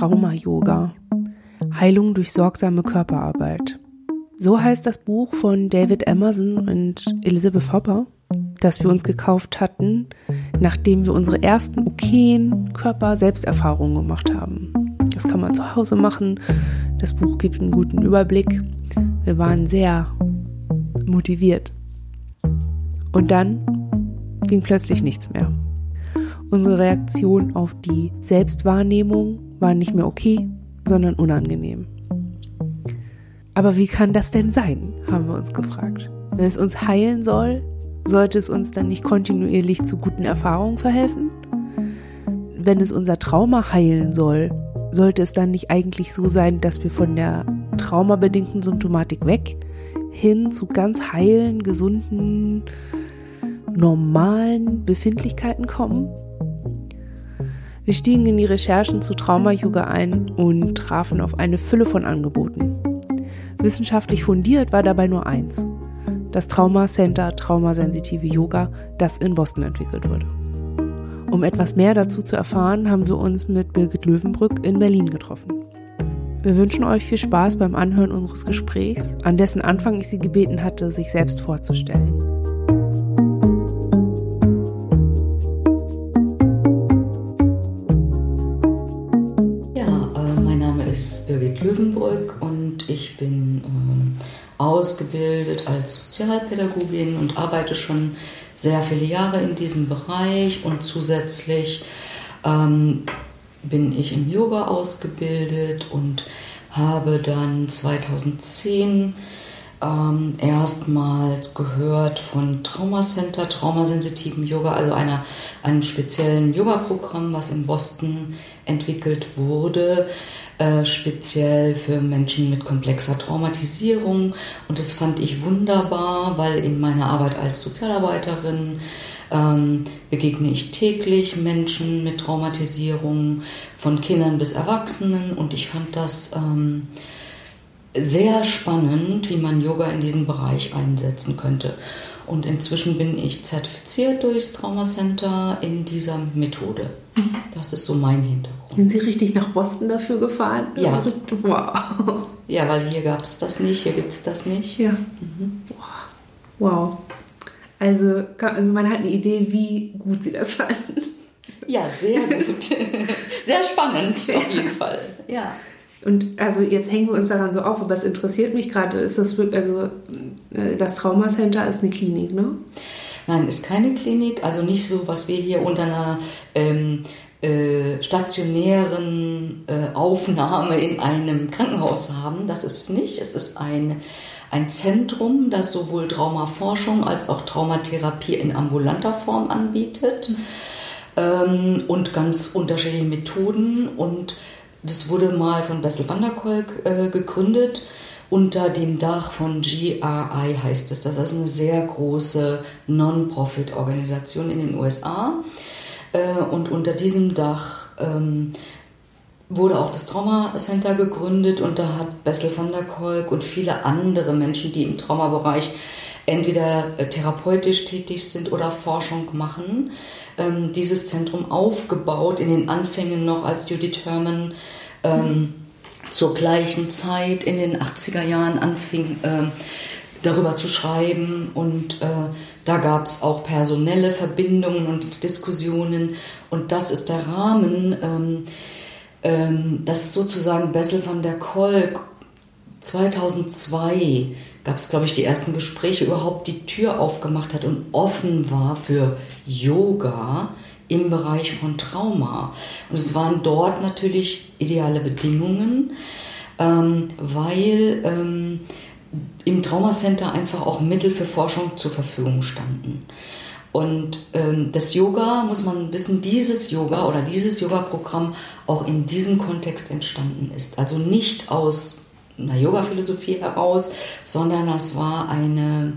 Trauma-Yoga. Heilung durch sorgsame Körperarbeit. So heißt das Buch von David Emerson und Elizabeth Hopper, das wir uns gekauft hatten, nachdem wir unsere ersten okayen Körper-Selbsterfahrungen gemacht haben. Das kann man zu Hause machen. Das Buch gibt einen guten Überblick. Wir waren sehr motiviert. Und dann ging plötzlich nichts mehr. Unsere Reaktion auf die Selbstwahrnehmung war nicht mehr okay, sondern unangenehm. Aber wie kann das denn sein, haben wir uns gefragt. Wenn es uns heilen soll, sollte es uns dann nicht kontinuierlich zu guten Erfahrungen verhelfen? Wenn es unser Trauma heilen soll, sollte es dann nicht eigentlich so sein, dass wir von der traumabedingten Symptomatik weg hin zu ganz heilen, gesunden, normalen Befindlichkeiten kommen? Wir stiegen in die Recherchen zu Trauma-Yoga ein und trafen auf eine Fülle von Angeboten. Wissenschaftlich fundiert war dabei nur eins. Das Trauma Center Traumasensitive Yoga, das in Boston entwickelt wurde. Um etwas mehr dazu zu erfahren, haben wir uns mit Birgit Löwenbrück in Berlin getroffen. Wir wünschen euch viel Spaß beim Anhören unseres Gesprächs, an dessen Anfang ich sie gebeten hatte, sich selbst vorzustellen. Ausgebildet als Sozialpädagogin und arbeite schon sehr viele Jahre in diesem Bereich. Und zusätzlich ähm, bin ich im Yoga ausgebildet und habe dann 2010 ähm, erstmals gehört von Trauma Center, traumasensitiven Yoga, also einer, einem speziellen Yoga-Programm, was in Boston entwickelt wurde, äh, speziell für Menschen mit komplexer Traumatisierung. Und das fand ich wunderbar, weil in meiner Arbeit als Sozialarbeiterin ähm, begegne ich täglich Menschen mit Traumatisierung, von Kindern bis Erwachsenen. Und ich fand das ähm, sehr spannend, wie man Yoga in diesem Bereich einsetzen könnte. Und inzwischen bin ich zertifiziert durchs Trauma Center in dieser Methode. Mhm. Das ist so mein Hintergrund. Sind Sie richtig nach Boston dafür gefahren? Ja. Also richtig, wow. Ja, weil hier gab es das nicht, hier gibt es das nicht. Ja. Mhm. Wow. Also, also man hat eine Idee, wie gut Sie das fanden. Ja, sehr gut. sehr spannend auf jeden Fall. Ja. Und also jetzt hängen wir uns daran so auf, aber es interessiert mich gerade, ist das wirklich, also äh, das Traumacenter ist eine Klinik, ne? Nein, ist keine Klinik, also nicht so, was wir hier unter einer ähm, äh, stationären äh, Aufnahme in einem Krankenhaus haben. Das ist nicht. Es ist ein, ein Zentrum, das sowohl Traumaforschung als auch Traumatherapie in ambulanter Form anbietet ähm, und ganz unterschiedliche Methoden und das wurde mal von Bessel van der Kolk äh, gegründet unter dem Dach von GRI heißt es. Das ist eine sehr große Non-Profit-Organisation in den USA. Äh, und unter diesem Dach ähm, wurde auch das Trauma Center gegründet und da hat Bessel van der Kolk und viele andere Menschen, die im Traumabereich entweder äh, therapeutisch tätig sind oder Forschung machen, ähm, dieses Zentrum aufgebaut, in den Anfängen noch als Judith Herman ähm, zur gleichen Zeit in den 80er Jahren anfing, äh, darüber zu schreiben. Und äh, da gab es auch personelle Verbindungen und Diskussionen. Und das ist der Rahmen, ähm, ähm, dass sozusagen Bessel van der Kolk 2002 gab es, glaube ich, die ersten Gespräche, überhaupt die Tür aufgemacht hat und offen war für Yoga im Bereich von Trauma. Und es waren dort natürlich ideale Bedingungen, ähm, weil ähm, im Traumacenter einfach auch Mittel für Forschung zur Verfügung standen. Und ähm, das Yoga, muss man wissen, dieses Yoga oder dieses Yoga-Programm auch in diesem Kontext entstanden ist. Also nicht aus einer Yoga-Philosophie heraus, sondern das war eine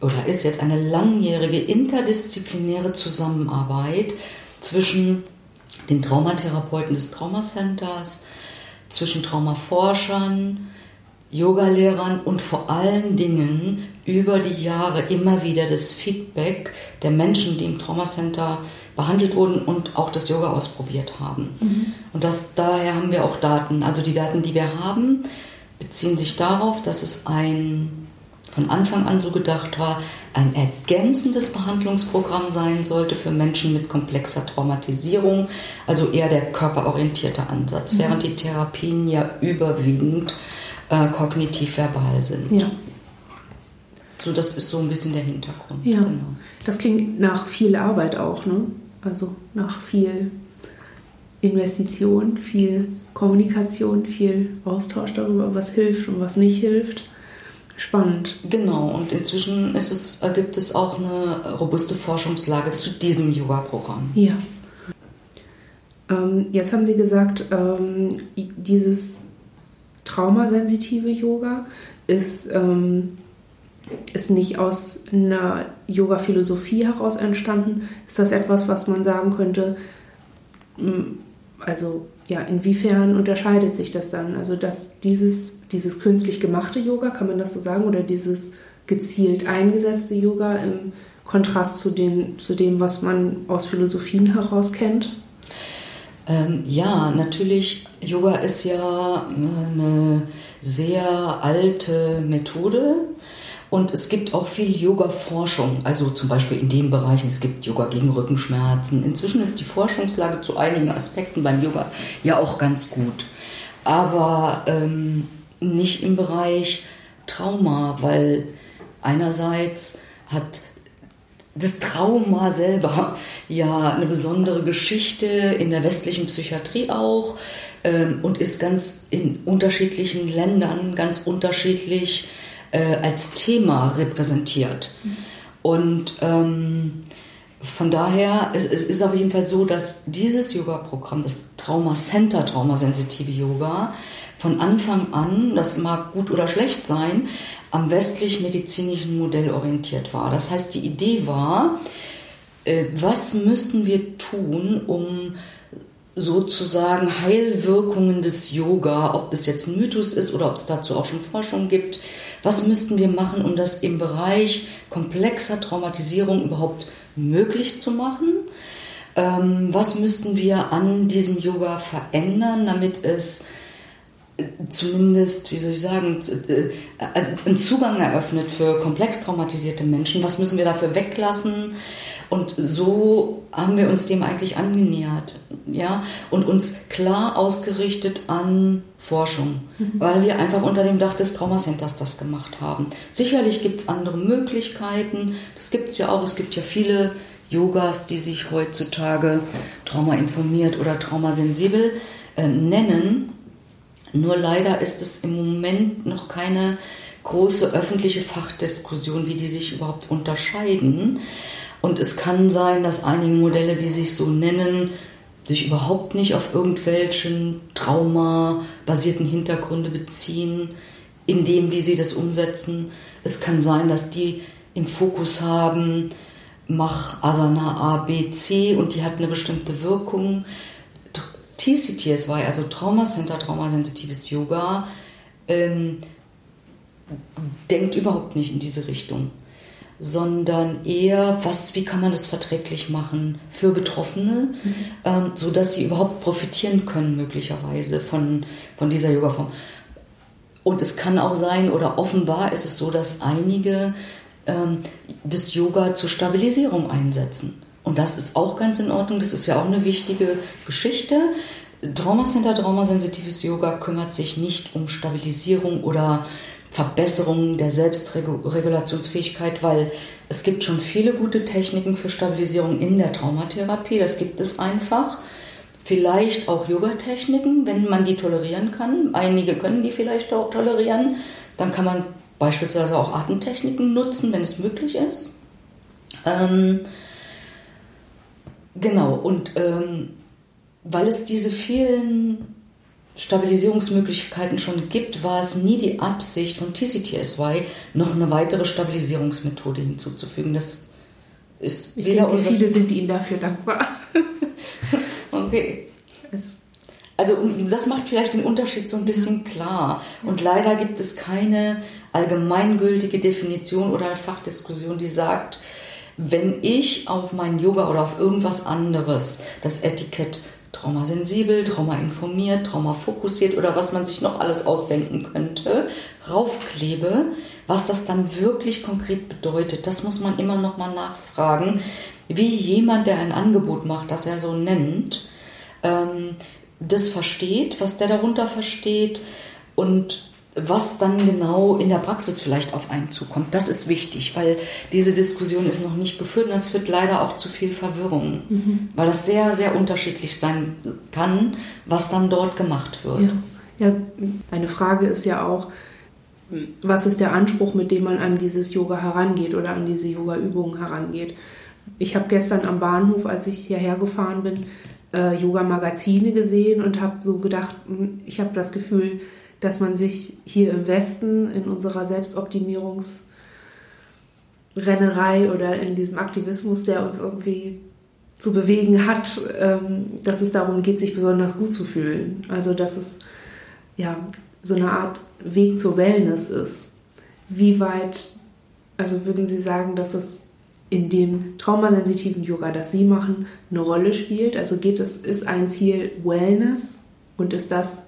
oder ist jetzt eine langjährige interdisziplinäre Zusammenarbeit zwischen den Traumatherapeuten des Traumacenters, zwischen Traumaforschern, Yogalehrern und vor allen Dingen über die Jahre immer wieder das Feedback der Menschen, die im Traumacenter behandelt wurden und auch das Yoga ausprobiert haben. Mhm. Und das, daher haben wir auch Daten. Also die Daten, die wir haben, beziehen sich darauf, dass es ein von Anfang an so gedacht war, ein ergänzendes Behandlungsprogramm sein sollte für Menschen mit komplexer Traumatisierung, also eher der körperorientierte Ansatz, mhm. während die Therapien ja überwiegend äh, kognitiv-verbal sind. Ja. So, das ist so ein bisschen der Hintergrund. Ja, genau. das klingt nach viel Arbeit auch, ne? Also nach viel Investition, viel Kommunikation, viel Austausch darüber, was hilft und was nicht hilft. Spannend. Genau, und inzwischen ist es, gibt es auch eine robuste Forschungslage zu diesem Yoga-Programm. Ja. Ähm, jetzt haben Sie gesagt, ähm, dieses traumasensitive Yoga ist, ähm, ist nicht aus einer Yoga-Philosophie heraus entstanden. Ist das etwas, was man sagen könnte, also ja, inwiefern unterscheidet sich das dann? Also dass dieses, dieses künstlich gemachte Yoga, kann man das so sagen, oder dieses gezielt eingesetzte Yoga im Kontrast zu, den, zu dem, was man aus Philosophien heraus kennt? Ähm, ja, natürlich, Yoga ist ja äh, eine sehr alte Methode. Und es gibt auch viel Yoga-Forschung, also zum Beispiel in den Bereichen, es gibt Yoga gegen Rückenschmerzen. Inzwischen ist die Forschungslage zu einigen Aspekten beim Yoga ja auch ganz gut. Aber ähm, nicht im Bereich Trauma, weil einerseits hat das Trauma selber ja eine besondere Geschichte in der westlichen Psychiatrie auch ähm, und ist ganz in unterschiedlichen Ländern ganz unterschiedlich äh, als Thema repräsentiert. Und ähm, von daher, es, es ist auf jeden Fall so, dass dieses Yoga-Programm, das Trauma Center, traumasensitive Yoga, von Anfang an, das mag gut oder schlecht sein, am westlich-medizinischen Modell orientiert war. Das heißt, die Idee war, äh, was müssten wir tun, um sozusagen Heilwirkungen des Yoga, ob das jetzt ein Mythos ist oder ob es dazu auch schon Forschung gibt, was müssten wir machen, um das im Bereich komplexer Traumatisierung überhaupt möglich zu machen? Ähm, was müssten wir an diesem Yoga verändern, damit es äh, zumindest, wie soll ich sagen, äh, also einen Zugang eröffnet für komplex traumatisierte Menschen? Was müssen wir dafür weglassen? Und so haben wir uns dem eigentlich angenähert, ja, und uns klar ausgerichtet an Forschung, mhm. weil wir einfach unter dem Dach des Traumacenters das gemacht haben. Sicherlich gibt es andere Möglichkeiten, das gibt es ja auch, es gibt ja viele Yogas, die sich heutzutage traumainformiert oder traumasensibel äh, nennen. Nur leider ist es im Moment noch keine große öffentliche Fachdiskussion, wie die sich überhaupt unterscheiden. Und es kann sein, dass einige Modelle, die sich so nennen, sich überhaupt nicht auf irgendwelchen traumabasierten Hintergründe beziehen, in dem, wie sie das umsetzen. Es kann sein, dass die im Fokus haben, mach Asana A, B, C und die hat eine bestimmte Wirkung. TCTSY, also Trauma Center, traumasensitives Yoga, ähm, denkt überhaupt nicht in diese Richtung sondern eher, was, wie kann man das verträglich machen für Betroffene, mhm. ähm, sodass sie überhaupt profitieren können, möglicherweise von, von dieser Yoga-Form. Und es kann auch sein, oder offenbar ist es so, dass einige ähm, das Yoga zur Stabilisierung einsetzen. Und das ist auch ganz in Ordnung, das ist ja auch eine wichtige Geschichte. Traumacenter, traumasensitives Yoga kümmert sich nicht um Stabilisierung oder Verbesserung der Selbstregulationsfähigkeit, weil es gibt schon viele gute Techniken für Stabilisierung in der Traumatherapie. Das gibt es einfach. Vielleicht auch Yoga-Techniken, wenn man die tolerieren kann. Einige können die vielleicht auch tolerieren. Dann kann man beispielsweise auch Atemtechniken nutzen, wenn es möglich ist. Ähm, genau, und ähm, weil es diese vielen Stabilisierungsmöglichkeiten schon gibt, war es nie die Absicht von TCTSY, noch eine weitere Stabilisierungsmethode hinzuzufügen. Das ist ich weder denke, viele sind Ihnen dafür dankbar. okay. Es also das macht vielleicht den Unterschied so ein bisschen klar. Und leider gibt es keine allgemeingültige Definition oder Fachdiskussion, die sagt, wenn ich auf mein Yoga oder auf irgendwas anderes das Etikett traumasensibel, traumainformiert, traumafokussiert oder was man sich noch alles ausdenken könnte, raufklebe, was das dann wirklich konkret bedeutet, das muss man immer noch mal nachfragen, wie jemand, der ein Angebot macht, das er so nennt, ähm, das versteht, was der darunter versteht und was dann genau in der Praxis vielleicht auf einen zukommt. Das ist wichtig, weil diese Diskussion ist noch nicht geführt und es führt leider auch zu viel Verwirrung, mhm. weil das sehr, sehr unterschiedlich sein kann, was dann dort gemacht wird. Ja. ja, eine Frage ist ja auch, was ist der Anspruch, mit dem man an dieses Yoga herangeht oder an diese Yoga-Übungen herangeht? Ich habe gestern am Bahnhof, als ich hierher gefahren bin, äh, Yoga-Magazine gesehen und habe so gedacht, hm, ich habe das Gefühl, dass man sich hier im Westen in unserer Selbstoptimierungsrennerei oder in diesem Aktivismus, der uns irgendwie zu bewegen hat, ähm, dass es darum geht, sich besonders gut zu fühlen. Also dass es ja so eine Art Weg zur Wellness ist. Wie weit, also würden Sie sagen, dass es in dem traumasensitiven Yoga, das Sie machen, eine Rolle spielt? Also geht es, ist ein Ziel Wellness und ist das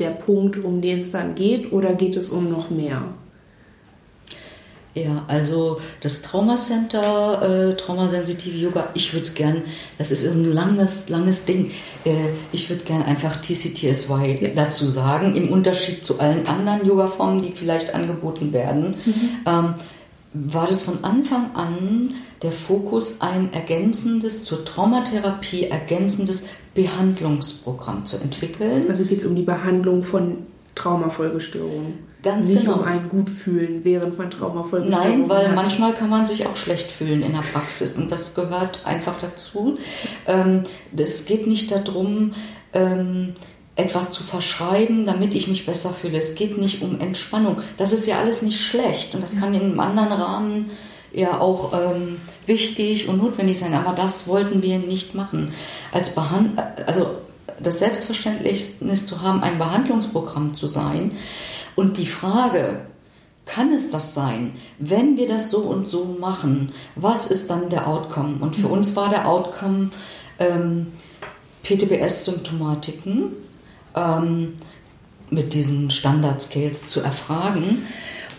der Punkt, um den es dann geht, oder geht es um noch mehr? Ja, also das Traumacenter, äh, traumasensitive Yoga, ich würde gern, das ist ein langes, langes Ding, äh, ich würde gern einfach TCTSY ja. dazu sagen, im Unterschied zu allen anderen Yoga-Formen, die vielleicht angeboten werden, mhm. ähm, war das von Anfang an der Fokus, ein ergänzendes, zur Traumatherapie ergänzendes Behandlungsprogramm zu entwickeln. Also geht es um die Behandlung von Traumafolgestörungen. Ganz Nicht genau. um ein Gutfühlen während man Traumafolgestörungen Nein, weil hat. manchmal kann man sich auch schlecht fühlen in der Praxis und das gehört einfach dazu. Ähm, es geht nicht darum, ähm, etwas zu verschreiben, damit ich mich besser fühle. Es geht nicht um Entspannung. Das ist ja alles nicht schlecht und das kann in einem anderen Rahmen ja auch ähm, wichtig und notwendig sein, aber das wollten wir nicht machen. Als Behand also das Selbstverständnis zu haben, ein Behandlungsprogramm zu sein und die Frage, kann es das sein, wenn wir das so und so machen, was ist dann der Outcome? Und für mhm. uns war der Outcome ähm, PTBS-Symptomatiken ähm, mit diesen Standard-Scales zu erfragen.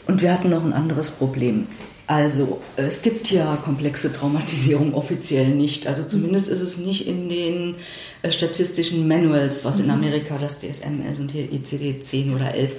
Und wir hatten noch ein anderes Problem. Also, es gibt ja komplexe Traumatisierung offiziell nicht. Also zumindest ist es nicht in den äh, statistischen Manuals, was in mhm. Amerika das DSM ist und hier ICD 10 oder 11.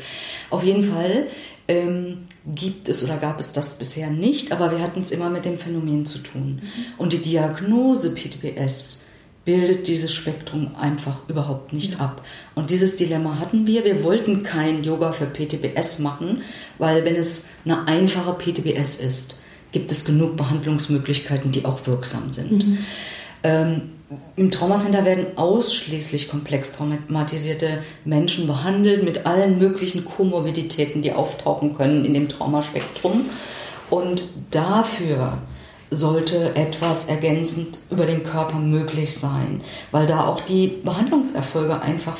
Auf jeden Fall ähm, gibt es oder gab es das bisher nicht, aber wir hatten es immer mit dem Phänomen zu tun. Mhm. Und die Diagnose PTBS bildet dieses Spektrum einfach überhaupt nicht ja. ab. Und dieses Dilemma hatten wir. Wir wollten kein Yoga für PTBS machen, weil wenn es eine einfache PTBS ist, gibt es genug Behandlungsmöglichkeiten, die auch wirksam sind. Mhm. Ähm, Im Traumacenter werden ausschließlich komplex traumatisierte Menschen behandelt mit allen möglichen Komorbiditäten, die auftauchen können in dem Traumaspektrum. Und dafür sollte etwas ergänzend über den Körper möglich sein, weil da auch die Behandlungserfolge einfach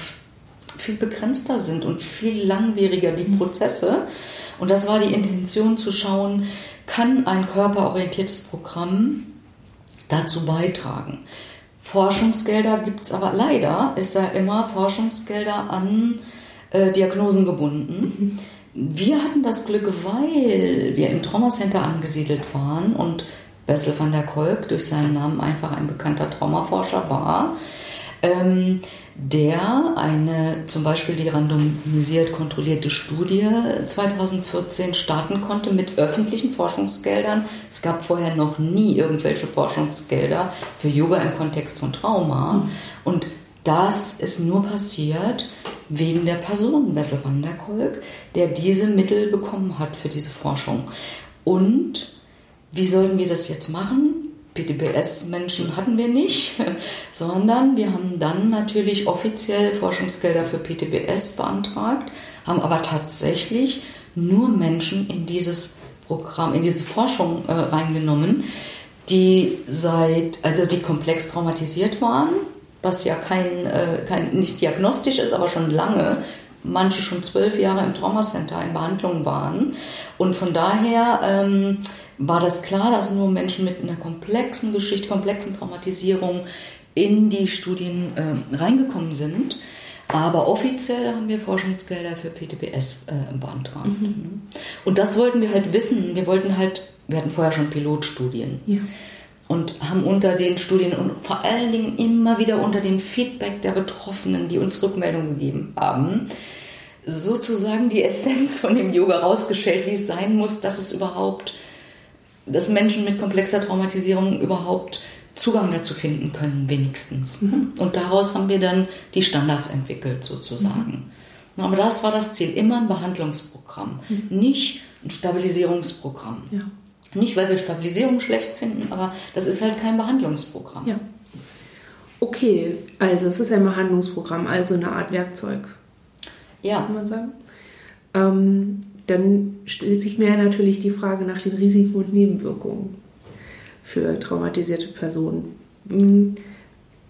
viel begrenzter sind und viel langwieriger die Prozesse. Und das war die Intention zu schauen, kann ein körperorientiertes Programm dazu beitragen. Forschungsgelder gibt es aber leider, ist ja immer Forschungsgelder an äh, Diagnosen gebunden. Wir hatten das Glück, weil wir im Traumacenter angesiedelt waren und Bessel van der Kolk durch seinen Namen einfach ein bekannter Traumaforscher war, ähm, der eine zum Beispiel die randomisiert kontrollierte Studie 2014 starten konnte mit öffentlichen Forschungsgeldern. Es gab vorher noch nie irgendwelche Forschungsgelder für Yoga im Kontext von Trauma. Und das ist nur passiert wegen der Person Bessel van der Kolk, der diese Mittel bekommen hat für diese Forschung. Und wie sollten wir das jetzt machen? PTBS-Menschen hatten wir nicht, sondern wir haben dann natürlich offiziell Forschungsgelder für PTBS beantragt, haben aber tatsächlich nur Menschen in dieses Programm, in diese Forschung äh, reingenommen, die seit, also die komplex traumatisiert waren was ja kein, äh, kein, nicht diagnostisch ist, aber schon lange, manche schon zwölf Jahre im Traumacenter in Behandlung waren. Und von daher ähm, war das klar, dass nur Menschen mit einer komplexen Geschichte, komplexen Traumatisierung in die Studien äh, reingekommen sind. Aber offiziell haben wir Forschungsgelder für PTBS äh, beantragt. Mhm. Und das wollten wir halt wissen. Wir wollten halt, wir hatten vorher schon Pilotstudien. Ja. Und haben unter den Studien und vor allen Dingen immer wieder unter dem Feedback der Betroffenen, die uns Rückmeldung gegeben haben, sozusagen die Essenz von dem Yoga rausgestellt, wie es sein muss, dass es überhaupt, dass Menschen mit komplexer Traumatisierung überhaupt Zugang dazu finden können, wenigstens. Mhm. Und daraus haben wir dann die Standards entwickelt, sozusagen. Mhm. Aber das war das Ziel, immer ein Behandlungsprogramm, mhm. nicht ein Stabilisierungsprogramm. Ja. Nicht, weil wir Stabilisierung schlecht finden, aber das ist halt kein Behandlungsprogramm. Ja. Okay, also es ist ein Behandlungsprogramm, also eine Art Werkzeug. Ja. Kann man sagen. Ähm, dann stellt sich mir natürlich die Frage nach den Risiken und Nebenwirkungen für traumatisierte Personen. Hm,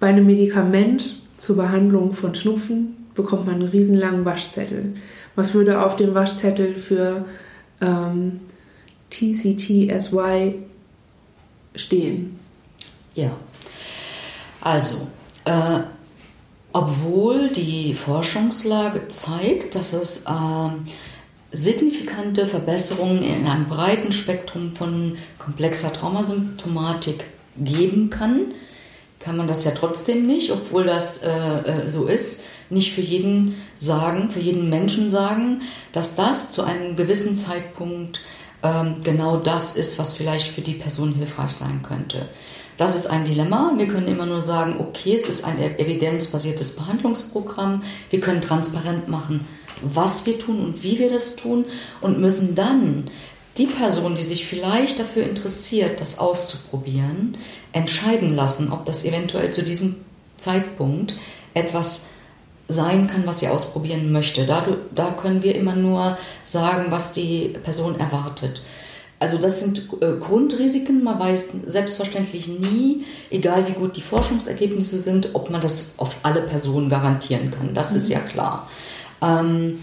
bei einem Medikament zur Behandlung von Schnupfen bekommt man einen riesenlangen Waschzettel. Was würde auf dem Waschzettel für ähm, TCTSY stehen? Ja, also, äh, obwohl die Forschungslage zeigt, dass es äh, signifikante Verbesserungen in einem breiten Spektrum von komplexer Traumasymptomatik geben kann, kann man das ja trotzdem nicht, obwohl das äh, äh, so ist, nicht für jeden sagen, für jeden Menschen sagen, dass das zu einem gewissen Zeitpunkt genau das ist, was vielleicht für die Person hilfreich sein könnte. Das ist ein Dilemma. Wir können immer nur sagen, okay, es ist ein evidenzbasiertes Behandlungsprogramm. Wir können transparent machen, was wir tun und wie wir das tun und müssen dann die Person, die sich vielleicht dafür interessiert, das auszuprobieren, entscheiden lassen, ob das eventuell zu diesem Zeitpunkt etwas sein kann, was sie ausprobieren möchte. Da, da können wir immer nur sagen, was die Person erwartet. Also das sind äh, Grundrisiken. Man weiß selbstverständlich nie, egal wie gut die Forschungsergebnisse sind, ob man das auf alle Personen garantieren kann. Das mhm. ist ja klar. Ähm,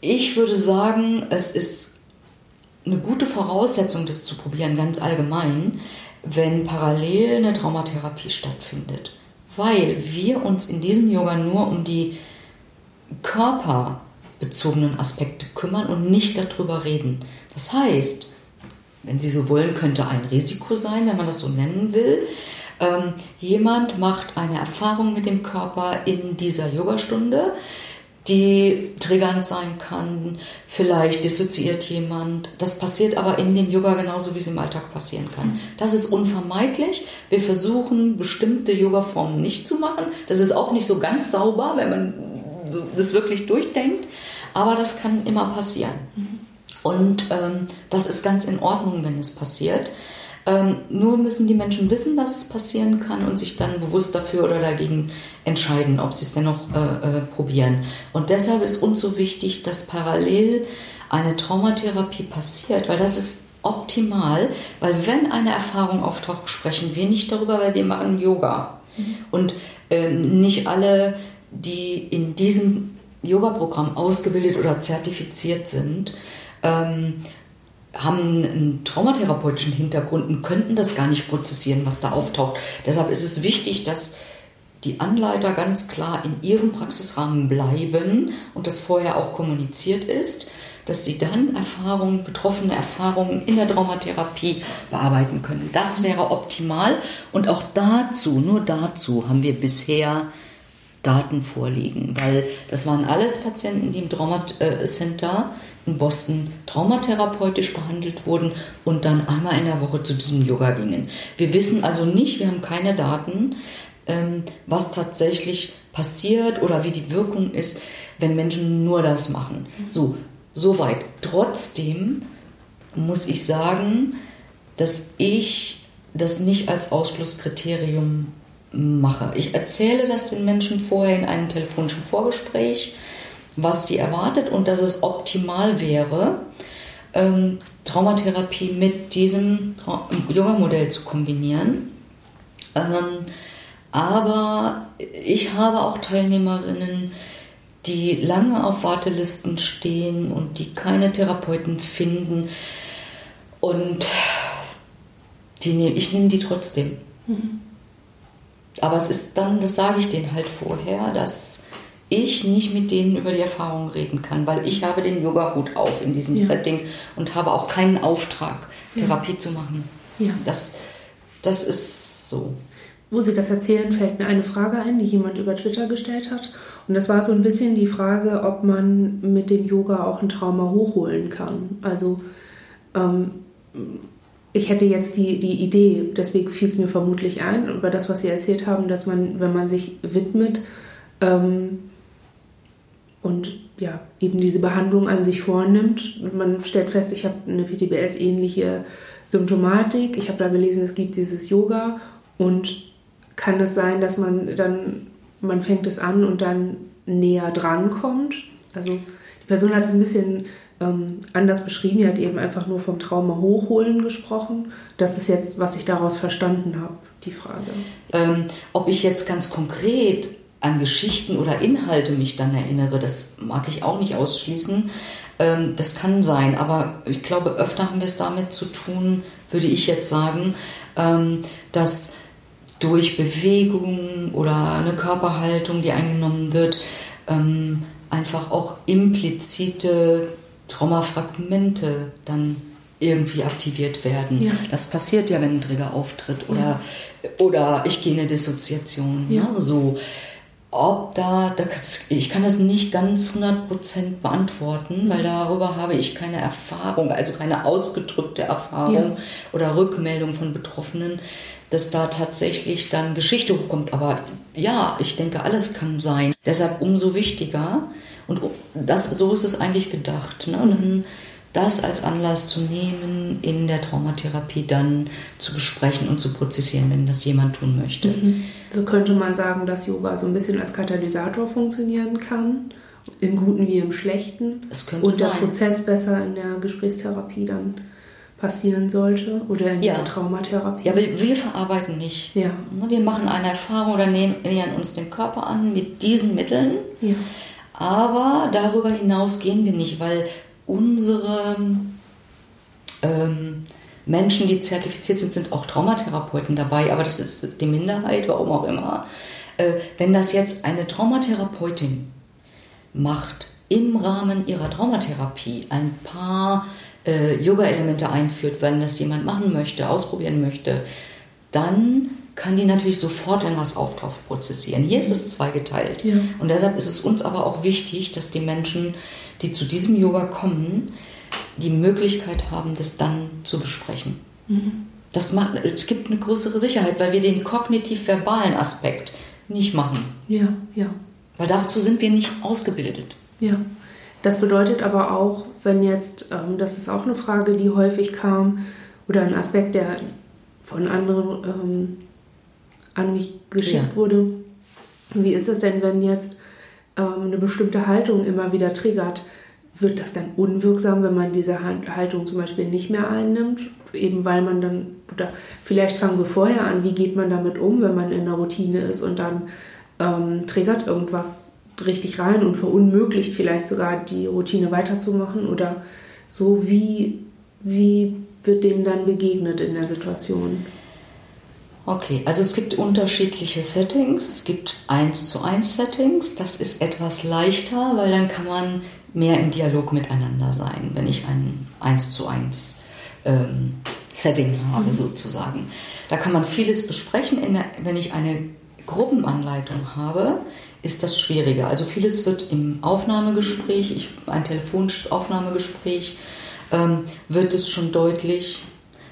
ich würde sagen, es ist eine gute Voraussetzung, das zu probieren, ganz allgemein, wenn parallel eine Traumatherapie stattfindet. Weil wir uns in diesem Yoga nur um die körperbezogenen Aspekte kümmern und nicht darüber reden. Das heißt, wenn Sie so wollen, könnte ein Risiko sein, wenn man das so nennen will, ähm, jemand macht eine Erfahrung mit dem Körper in dieser Yogastunde, die triggernd sein kann. Vielleicht dissoziiert jemand. Das passiert aber in dem Yoga genauso, wie es im Alltag passieren kann. Das ist unvermeidlich. Wir versuchen, bestimmte Yoga-Formen nicht zu machen. Das ist auch nicht so ganz sauber, wenn man das wirklich durchdenkt. Aber das kann immer passieren. Und ähm, das ist ganz in Ordnung, wenn es passiert. Ähm, nur müssen die Menschen wissen, dass es passieren kann und sich dann bewusst dafür oder dagegen entscheiden, ob sie es dennoch äh, äh, probieren. Und deshalb ist uns so wichtig, dass parallel eine Traumatherapie passiert, weil das ist optimal, weil wenn eine Erfahrung auftaucht, sprechen wir nicht darüber, weil wir machen Yoga. Mhm. Und ähm, nicht alle, die in diesem Yoga-Programm ausgebildet oder zertifiziert sind, ähm, haben einen traumatherapeutischen Hintergrund und könnten das gar nicht prozessieren, was da auftaucht. Deshalb ist es wichtig, dass die Anleiter ganz klar in ihrem Praxisrahmen bleiben und das vorher auch kommuniziert ist, dass sie dann Erfahrungen, betroffene Erfahrungen in der Traumatherapie bearbeiten können. Das wäre optimal und auch dazu, nur dazu haben wir bisher Daten vorliegen, weil das waren alles Patienten, die im Traumacenter in Boston traumatherapeutisch behandelt wurden und dann einmal in der Woche zu diesem Yoga gingen. Wir wissen also nicht, wir haben keine Daten, ähm, was tatsächlich passiert oder wie die Wirkung ist, wenn Menschen nur das machen. So, soweit. Trotzdem muss ich sagen, dass ich das nicht als Ausschlusskriterium mache. Ich erzähle das den Menschen vorher in einem telefonischen Vorgespräch was sie erwartet und dass es optimal wäre, ähm, Traumatherapie mit diesem Yoga-Modell zu kombinieren. Ähm, Aber ich habe auch Teilnehmerinnen, die lange auf Wartelisten stehen und die keine Therapeuten finden. Und die nehm, ich nehme die trotzdem. Mhm. Aber es ist dann, das sage ich denen halt vorher, dass ich nicht mit denen über die Erfahrung reden kann, weil ich habe den Yoga-Hut auf in diesem ja. Setting und habe auch keinen Auftrag, Therapie ja. zu machen. Ja. Das, das ist so. Wo Sie das erzählen, fällt mir eine Frage ein, die jemand über Twitter gestellt hat. Und das war so ein bisschen die Frage, ob man mit dem Yoga auch ein Trauma hochholen kann. Also ähm, ich hätte jetzt die, die Idee, deswegen fiel es mir vermutlich ein, über das, was Sie erzählt haben, dass man, wenn man sich widmet ähm, und ja, eben diese Behandlung an sich vornimmt, man stellt fest, ich habe eine PTBS-ähnliche Symptomatik, ich habe da gelesen, es gibt dieses Yoga und kann es sein, dass man dann, man fängt es an und dann näher dran kommt? Also die Person hat es ein bisschen ähm, anders beschrieben. Die hat eben einfach nur vom Trauma hochholen gesprochen. Das ist jetzt, was ich daraus verstanden habe, die Frage. Ähm, ob ich jetzt ganz konkret an Geschichten oder Inhalte mich dann erinnere, das mag ich auch nicht ausschließen. Ähm, das kann sein, aber ich glaube, öfter haben wir es damit zu tun, würde ich jetzt sagen, ähm, dass durch Bewegung oder eine Körperhaltung, die eingenommen wird, ähm, einfach auch implizite Traumafragmente dann irgendwie aktiviert werden. Ja. Das passiert ja, wenn ein Trigger auftritt oder, ja. oder ich gehe in eine Dissoziation. Ja. Ne? So. Ob da, ich kann das nicht ganz 100% beantworten, weil darüber habe ich keine Erfahrung, also keine ausgedrückte Erfahrung oder Rückmeldung von Betroffenen, dass da tatsächlich dann Geschichte hochkommt. Aber ja, ich denke, alles kann sein. Deshalb umso wichtiger, und das, so ist es eigentlich gedacht. Ne? Und das als Anlass zu nehmen, in der Traumatherapie dann zu besprechen und zu prozessieren, wenn das jemand tun möchte. Mhm. So könnte man sagen, dass Yoga so ein bisschen als Katalysator funktionieren kann, im Guten wie im Schlechten. Es könnte und der sein. Prozess besser in der Gesprächstherapie dann passieren sollte oder in ja. der Traumatherapie. Ja, wir, wir verarbeiten nicht. Ja. Ne, wir machen eine Erfahrung oder nähern uns dem Körper an mit diesen Mitteln. Ja. Aber darüber hinaus gehen wir nicht, weil unsere ähm, Menschen, die zertifiziert sind, sind auch Traumatherapeuten dabei, aber das ist die Minderheit, warum auch immer. Äh, wenn das jetzt eine Traumatherapeutin macht, im Rahmen ihrer Traumatherapie ein paar äh, Yoga-Elemente einführt, wenn das jemand machen möchte, ausprobieren möchte, dann kann die natürlich sofort, wenn was auftaucht, prozessieren. Hier ist es zweigeteilt. Ja. Und deshalb ist es uns aber auch wichtig, dass die Menschen, die zu diesem Yoga kommen, die Möglichkeit haben, das dann zu besprechen. Mhm. Das macht, es gibt eine größere Sicherheit, weil wir den kognitiv-verbalen Aspekt nicht machen. Ja, ja. Weil dazu sind wir nicht ausgebildet. Ja. Das bedeutet aber auch, wenn jetzt, ähm, das ist auch eine Frage, die häufig kam, oder ein Aspekt, der von anderen ähm, an mich geschickt ja. wurde. Wie ist es denn, wenn jetzt ähm, eine bestimmte Haltung immer wieder triggert? Wird das dann unwirksam, wenn man diese Haltung zum Beispiel nicht mehr einnimmt? Eben weil man dann, oder vielleicht fangen wir vorher an, wie geht man damit um, wenn man in einer Routine ist und dann ähm, triggert irgendwas richtig rein und verunmöglicht vielleicht sogar die Routine weiterzumachen oder so, wie, wie wird dem dann begegnet in der Situation? Okay, also es gibt unterschiedliche Settings. Es gibt 1 zu 1 Settings. Das ist etwas leichter, weil dann kann man mehr im Dialog miteinander sein, wenn ich ein 1 zu 1 ähm, Setting habe, mhm. sozusagen. Da kann man vieles besprechen. Der, wenn ich eine Gruppenanleitung habe, ist das schwieriger. Also vieles wird im Aufnahmegespräch, ich, ein telefonisches Aufnahmegespräch, ähm, wird es schon deutlich,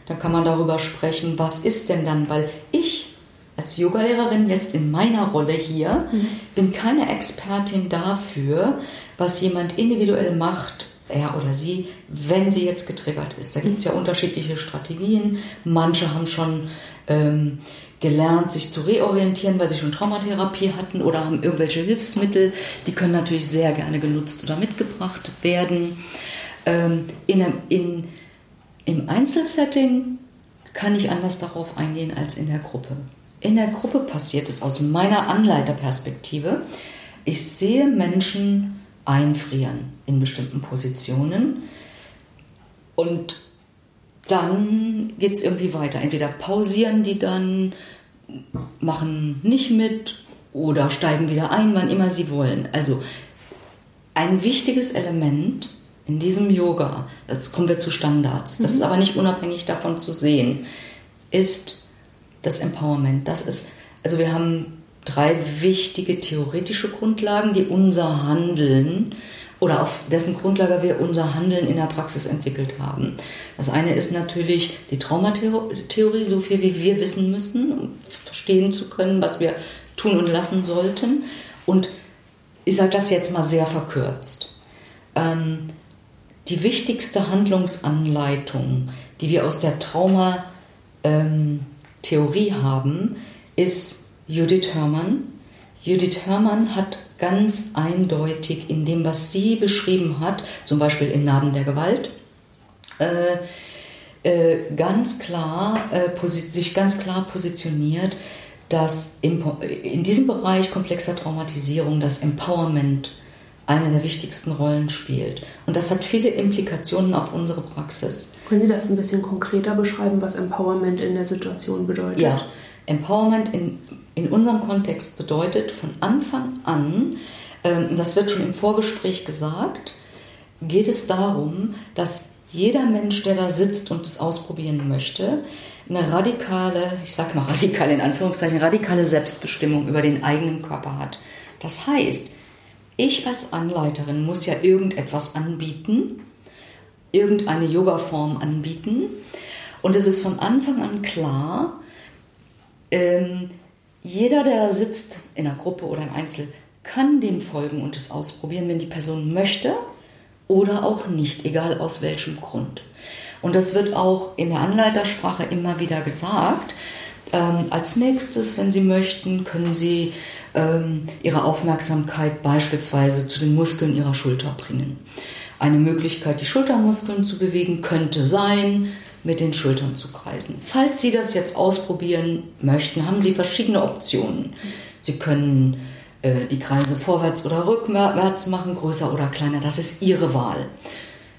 da kann man darüber sprechen, was ist denn dann, weil ich als Yogalehrerin jetzt in meiner Rolle hier mhm. bin keine Expertin dafür, was jemand individuell macht, er oder sie, wenn sie jetzt getriggert ist. Da gibt es ja unterschiedliche Strategien. Manche haben schon ähm, gelernt, sich zu reorientieren, weil sie schon Traumatherapie hatten oder haben irgendwelche Hilfsmittel. Die können natürlich sehr gerne genutzt oder mitgebracht werden. Ähm, in, in im Einzelsetting kann ich anders darauf eingehen als in der Gruppe. in der Gruppe passiert ist, aus meiner Anleiterperspektive, ich sehe Menschen einfrieren in bestimmten Positionen und dann geht es irgendwie weiter. Entweder pausieren die dann, machen nicht mit oder steigen wieder ein, wann immer sie wollen. Also ein wichtiges Element in diesem Yoga, jetzt kommen wir zu Standards, das ist mhm. aber nicht unabhängig davon zu sehen, ist das Empowerment. Das ist, also wir haben drei wichtige theoretische Grundlagen, die unser Handeln oder auf dessen Grundlage wir unser Handeln in der Praxis entwickelt haben. Das eine ist natürlich die Traumatheorie, so viel wie wir wissen müssen, um verstehen zu können, was wir tun und lassen sollten. Und ich sage das jetzt mal sehr verkürzt. Ähm, die wichtigste Handlungsanleitung, die wir aus der Traumatheorie ähm, haben, ist Judith Hörmann. Judith Hörmann hat ganz eindeutig in dem, was sie beschrieben hat, zum Beispiel in Narben der Gewalt, äh, äh, ganz klar, äh, sich ganz klar positioniert, dass in diesem Bereich komplexer Traumatisierung das Empowerment eine der wichtigsten Rollen spielt. Und das hat viele Implikationen auf unsere Praxis. Können Sie das ein bisschen konkreter beschreiben, was Empowerment in der Situation bedeutet? Ja, Empowerment in, in unserem Kontext bedeutet von Anfang an, ähm, das wird schon im Vorgespräch gesagt, geht es darum, dass jeder Mensch, der da sitzt und es ausprobieren möchte, eine radikale, ich sage mal radikale in Anführungszeichen, radikale Selbstbestimmung über den eigenen Körper hat. Das heißt, ich als Anleiterin muss ja irgendetwas anbieten, irgendeine Yoga-Form anbieten. Und es ist von Anfang an klar, ähm, jeder, der da sitzt, in einer Gruppe oder im Einzel, kann dem folgen und es ausprobieren, wenn die Person möchte oder auch nicht, egal aus welchem Grund. Und das wird auch in der Anleitersprache immer wieder gesagt. Ähm, als nächstes, wenn Sie möchten, können Sie ähm, Ihre Aufmerksamkeit beispielsweise zu den Muskeln Ihrer Schulter bringen. Eine Möglichkeit, die Schultermuskeln zu bewegen, könnte sein, mit den Schultern zu kreisen. Falls Sie das jetzt ausprobieren möchten, haben Sie verschiedene Optionen. Sie können äh, die Kreise vorwärts oder rückwärts machen, größer oder kleiner. Das ist Ihre Wahl.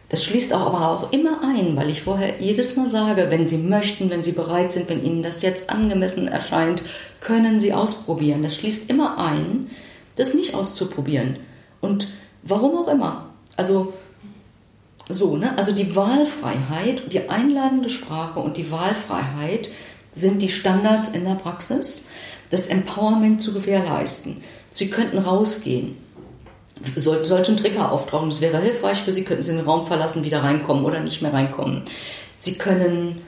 Das schließt auch aber auch immer ein, weil ich vorher jedes Mal sage, wenn Sie möchten, wenn Sie bereit sind, wenn Ihnen das jetzt angemessen erscheint, können Sie ausprobieren. Das schließt immer ein, das nicht auszuprobieren. Und warum auch immer. Also so, ne? Also die Wahlfreiheit, die einladende Sprache und die Wahlfreiheit sind die Standards in der Praxis, das Empowerment zu gewährleisten. Sie könnten rausgehen, sollte, sollte ein Trigger auftauchen, es wäre hilfreich für Sie, könnten Sie den Raum verlassen, wieder reinkommen oder nicht mehr reinkommen. Sie können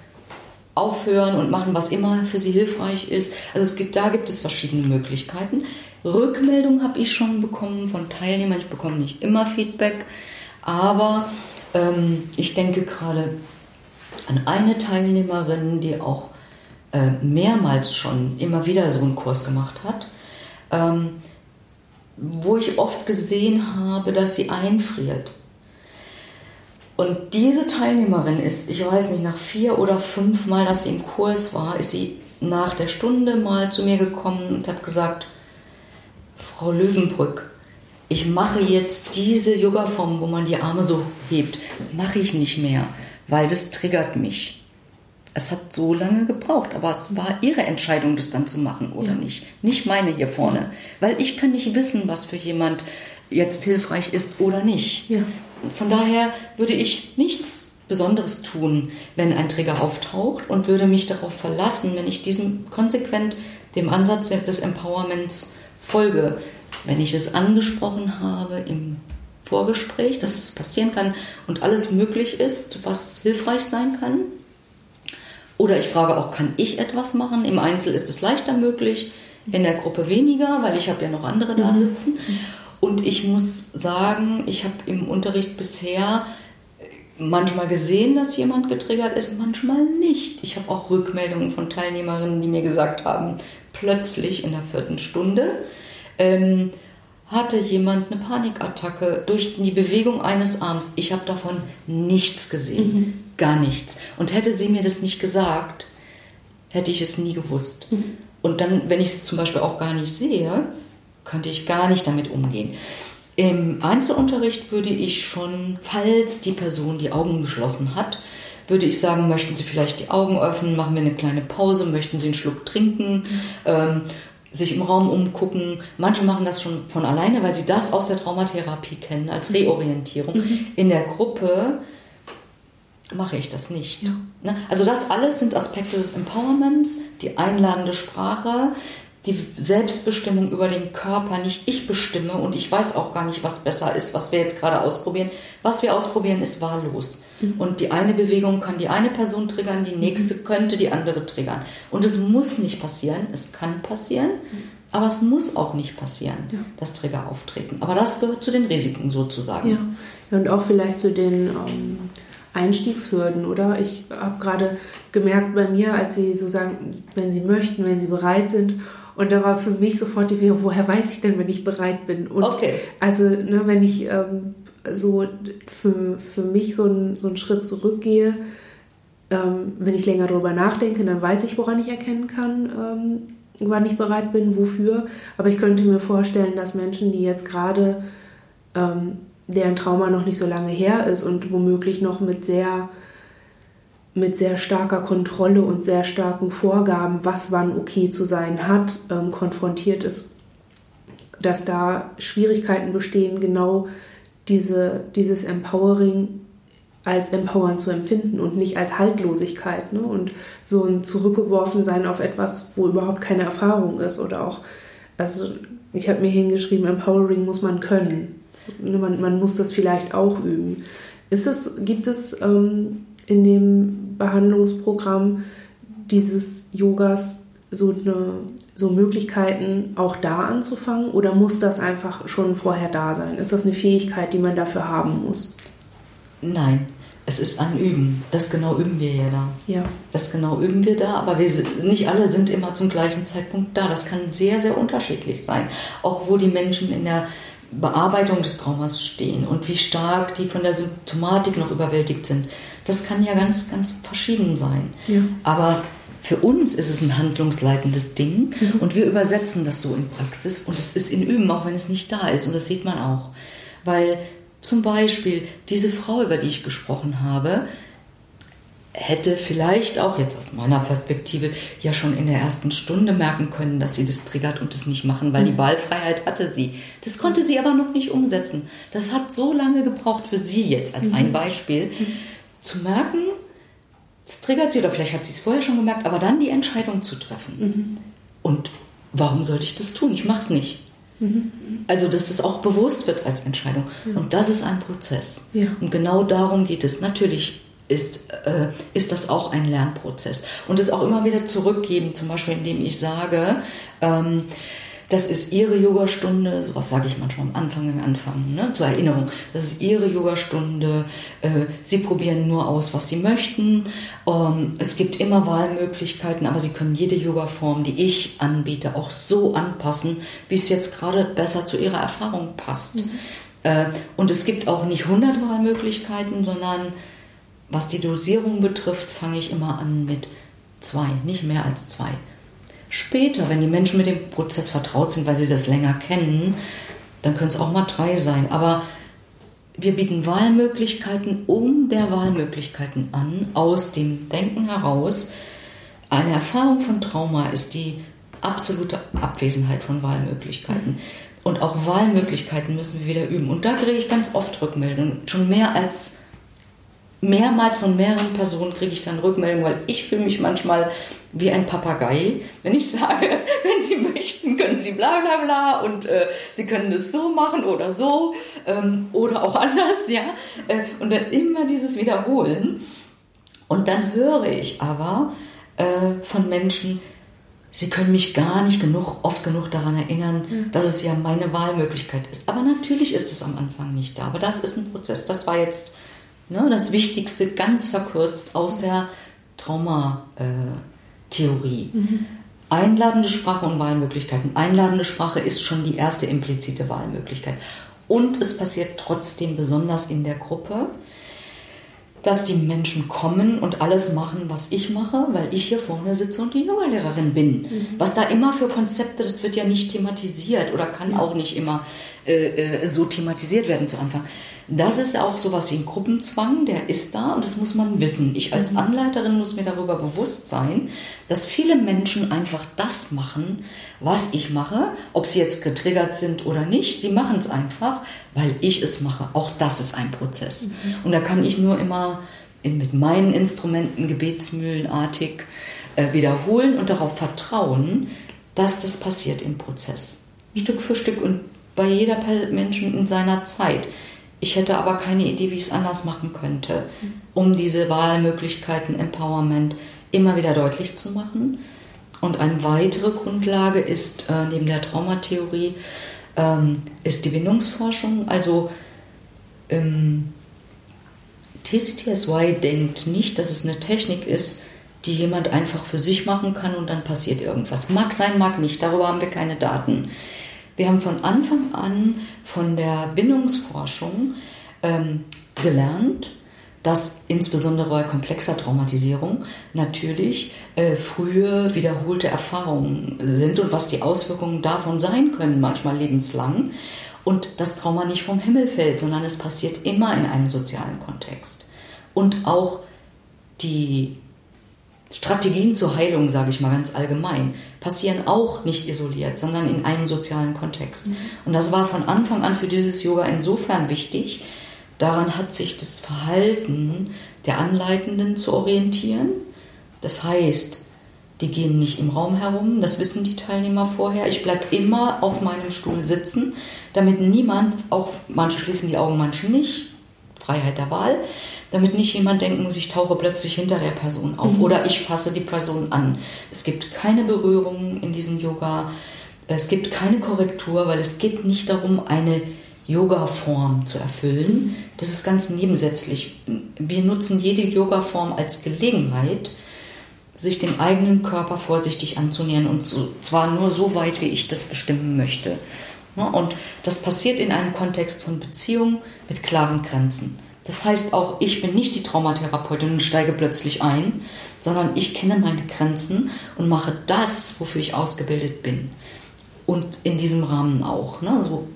aufhören und machen, was immer für Sie hilfreich ist. Also es gibt, da gibt es verschiedene Möglichkeiten. Rückmeldungen habe ich schon bekommen von Teilnehmern. Ich bekomme nicht immer Feedback, aber ähm, ich denke gerade an eine Teilnehmerin, die auch äh, mehrmals schon immer wieder so einen Kurs gemacht hat. Ähm, wo ich oft gesehen habe, dass sie einfriert. Und diese Teilnehmerin ist, ich weiß nicht, nach vier oder fünf Mal, dass sie im Kurs war, ist sie nach der Stunde mal zu mir gekommen und hat gesagt, Frau Löwenbrück, ich mache jetzt diese Yoga-Form, wo man die Arme so hebt, mache ich nicht mehr, weil das triggert mich. Es hat so lange gebraucht, aber es war ihre Entscheidung, das dann zu machen oder ja. nicht. Nicht meine hier vorne. Weil ich kann nicht wissen, was für jemand jetzt hilfreich ist oder nicht. Ja. Von daher würde ich nichts Besonderes tun, wenn ein Trigger auftaucht und würde mich darauf verlassen, wenn ich diesem konsequent dem Ansatz des Empowerments folge. Wenn ich es angesprochen habe im Vorgespräch, dass es passieren kann und alles möglich ist, was hilfreich sein kann, oder ich frage auch, kann ich etwas machen? Im Einzel ist es leichter möglich, in der Gruppe weniger, weil ich habe ja noch andere da mhm. sitzen. Und ich muss sagen, ich habe im Unterricht bisher manchmal gesehen, dass jemand getriggert ist, manchmal nicht. Ich habe auch Rückmeldungen von Teilnehmerinnen, die mir gesagt haben, plötzlich in der vierten Stunde ähm, hatte jemand eine Panikattacke durch die Bewegung eines Arms. Ich habe davon nichts gesehen. Mhm gar nichts. Und hätte sie mir das nicht gesagt, hätte ich es nie gewusst. Mhm. Und dann, wenn ich es zum Beispiel auch gar nicht sehe, könnte ich gar nicht damit umgehen. Im Einzelunterricht würde ich schon, falls die Person die Augen geschlossen hat, würde ich sagen, möchten Sie vielleicht die Augen öffnen, machen wir eine kleine Pause, möchten Sie einen Schluck trinken, mhm. ähm, sich im Raum umgucken. Manche machen das schon von alleine, weil sie das aus der Traumatherapie kennen, als Reorientierung. Mhm. In der Gruppe mache ich das nicht. Ja. Ne? Also das alles sind Aspekte des Empowerments, die einladende Sprache, die Selbstbestimmung über den Körper, nicht ich bestimme und ich weiß auch gar nicht, was besser ist, was wir jetzt gerade ausprobieren. Was wir ausprobieren, ist wahllos. Mhm. Und die eine Bewegung kann die eine Person triggern, die nächste mhm. könnte die andere triggern. Und es muss nicht passieren, es kann passieren, mhm. aber es muss auch nicht passieren, ja. dass Trigger auftreten. Aber das gehört zu den Risiken sozusagen. Ja, und auch vielleicht zu den... Ähm Einstiegshürden, oder? Ich habe gerade gemerkt bei mir, als Sie so sagen, wenn Sie möchten, wenn Sie bereit sind. Und da war für mich sofort die Video, woher weiß ich denn, wenn ich bereit bin? Und okay. Also, ne, wenn ich ähm, so für, für mich so, ein, so einen Schritt zurückgehe, ähm, wenn ich länger darüber nachdenke, dann weiß ich, woran ich erkennen kann, ähm, wann ich bereit bin, wofür. Aber ich könnte mir vorstellen, dass Menschen, die jetzt gerade ähm, deren Trauma noch nicht so lange her ist und womöglich noch mit sehr mit sehr starker Kontrolle und sehr starken Vorgaben, was wann okay zu sein hat, ähm, konfrontiert ist, dass da Schwierigkeiten bestehen, genau diese, dieses Empowering als Empowern zu empfinden und nicht als Haltlosigkeit ne? und so ein Zurückgeworfensein auf etwas, wo überhaupt keine Erfahrung ist oder auch, also ich habe mir hingeschrieben, Empowering muss man können. Ne, man, man muss das vielleicht auch üben. Ist es, gibt es ähm, in dem Behandlungsprogramm dieses Yogas so, eine, so Möglichkeiten, auch da anzufangen? Oder muss das einfach schon vorher da sein? Ist das eine Fähigkeit, die man dafür haben muss? Nein, es ist ein Üben. Das genau üben wir ja da. Ja. Das genau üben wir da, aber wir, nicht alle sind immer zum gleichen Zeitpunkt da. Das kann sehr, sehr unterschiedlich sein. Auch wo die Menschen in der Bearbeitung des Traumas stehen und wie stark die von der Symptomatik noch überwältigt sind. Das kann ja ganz, ganz verschieden sein. Ja. Aber für uns ist es ein handlungsleitendes Ding mhm. und wir übersetzen das so in Praxis und es ist in Üben, auch wenn es nicht da ist und das sieht man auch. Weil zum Beispiel diese Frau, über die ich gesprochen habe, hätte vielleicht auch jetzt aus meiner Perspektive ja schon in der ersten Stunde merken können, dass sie das triggert und das nicht machen, weil die mhm. Wahlfreiheit hatte sie. Das konnte sie aber noch nicht umsetzen. Das hat so lange gebraucht für sie jetzt als ein mhm. Beispiel, mhm. zu merken, es triggert sie oder vielleicht hat sie es vorher schon gemerkt, aber dann die Entscheidung zu treffen. Und warum sollte ich das tun? Ich mache es nicht. Also, dass das auch bewusst wird als Entscheidung. Ja. Und das ist ein Prozess. Ja. Und genau darum geht es. Natürlich ist, äh, ist das auch ein Lernprozess. Und es auch immer wieder zurückgeben, zum Beispiel indem ich sage, ähm, das ist Ihre Yogastunde, sowas sage ich manchmal am Anfang, wenn wir anfangen, ne, zur Erinnerung. Das ist Ihre Yogastunde. Äh, Sie probieren nur aus, was Sie möchten. Ähm, es gibt immer Wahlmöglichkeiten, aber Sie können jede Yogaform, die ich anbiete, auch so anpassen, wie es jetzt gerade besser zu Ihrer Erfahrung passt. Mhm. Äh, und es gibt auch nicht 100 Wahlmöglichkeiten, sondern was die Dosierung betrifft, fange ich immer an mit zwei, nicht mehr als zwei. Später, wenn die Menschen mit dem Prozess vertraut sind, weil sie das länger kennen, dann können es auch mal drei sein. Aber wir bieten Wahlmöglichkeiten um der Wahlmöglichkeiten an, aus dem Denken heraus. Eine Erfahrung von Trauma ist die absolute Abwesenheit von Wahlmöglichkeiten. Und auch Wahlmöglichkeiten müssen wir wieder üben. Und da kriege ich ganz oft Rückmeldungen, schon mehr als mehrmals von mehreren Personen kriege ich dann Rückmeldungen, weil ich fühle mich manchmal wie ein Papagei, wenn ich sage, wenn Sie möchten, können Sie bla bla bla und äh, Sie können das so machen oder so ähm, oder auch anders, ja. Äh, und dann immer dieses Wiederholen. Und dann höre ich aber äh, von Menschen, Sie können mich gar nicht genug, oft genug daran erinnern, mhm. dass es ja meine Wahlmöglichkeit ist. Aber natürlich ist es am Anfang nicht da. Aber das ist ein Prozess. Das war jetzt Ne, das Wichtigste ganz verkürzt aus der Traumatheorie. Mhm. Einladende Sprache und Wahlmöglichkeiten. Einladende Sprache ist schon die erste implizite Wahlmöglichkeit. Und es passiert trotzdem besonders in der Gruppe. dass die Menschen kommen und alles machen, was ich mache, weil ich hier vorne sitze und die Yogalehrerin bin. Mhm. Was da immer für Konzepte, das wird ja nicht thematisiert oder kann ja. auch nicht immer äh, äh, so thematisiert werden zu Anfang. Das ist auch sowas wie ein Gruppenzwang, der ist da und das muss man wissen. Ich als mhm. Anleiterin muss mir darüber bewusst sein, dass viele Menschen einfach das machen, was ich mache, ob sie jetzt getriggert sind oder nicht. Sie machen es einfach, weil ich es mache. Auch das ist ein Prozess. Mhm. Und da kann ich nur immer mit meinen Instrumenten gebetsmühlenartig äh, wiederholen und darauf vertrauen, dass das passiert im Prozess. Stück für Stück und bei jeder Menschen in seiner Zeit. Ich hätte aber keine Idee, wie ich es anders machen könnte, um diese Wahlmöglichkeiten, Empowerment immer wieder deutlich zu machen. Und eine weitere Grundlage ist äh, neben der Traumatheorie ähm, ist die Bindungsforschung. Also ähm, TCTSY denkt nicht, dass es eine Technik ist, die jemand einfach für sich machen kann und dann passiert irgendwas. Mag sein, mag nicht, darüber haben wir keine Daten. Wir haben von Anfang an von der Bindungsforschung ähm, gelernt, dass insbesondere bei komplexer Traumatisierung natürlich äh, frühe wiederholte Erfahrungen sind und was die Auswirkungen davon sein können, manchmal lebenslang. Und das Trauma nicht vom Himmel fällt, sondern es passiert immer in einem sozialen Kontext. Und auch die Strategien zur Heilung, sage ich mal ganz allgemein, passieren auch nicht isoliert, sondern in einem sozialen Kontext. Mhm. Und das war von Anfang an für dieses Yoga insofern wichtig. Daran hat sich das Verhalten der Anleitenden zu orientieren. Das heißt, die gehen nicht im Raum herum, das wissen die Teilnehmer vorher. Ich bleibe immer auf meinem Stuhl sitzen, damit niemand, auch manche schließen die Augen, manche nicht, Freiheit der Wahl, damit nicht jemand denken muss, ich tauche plötzlich hinter der Person auf mhm. oder ich fasse die Person an. Es gibt keine Berührung in diesem Yoga, es gibt keine Korrektur, weil es geht nicht darum, eine Yoga-Form zu erfüllen. Das ist ganz nebensätzlich. Wir nutzen jede Yoga-Form als Gelegenheit, sich dem eigenen Körper vorsichtig anzunähern und zwar nur so weit, wie ich das bestimmen möchte. Und das passiert in einem Kontext von Beziehung mit klaren Grenzen. Das heißt auch, ich bin nicht die Traumatherapeutin und steige plötzlich ein, sondern ich kenne meine Grenzen und mache das, wofür ich ausgebildet bin. Und in diesem Rahmen auch. Ne? Also,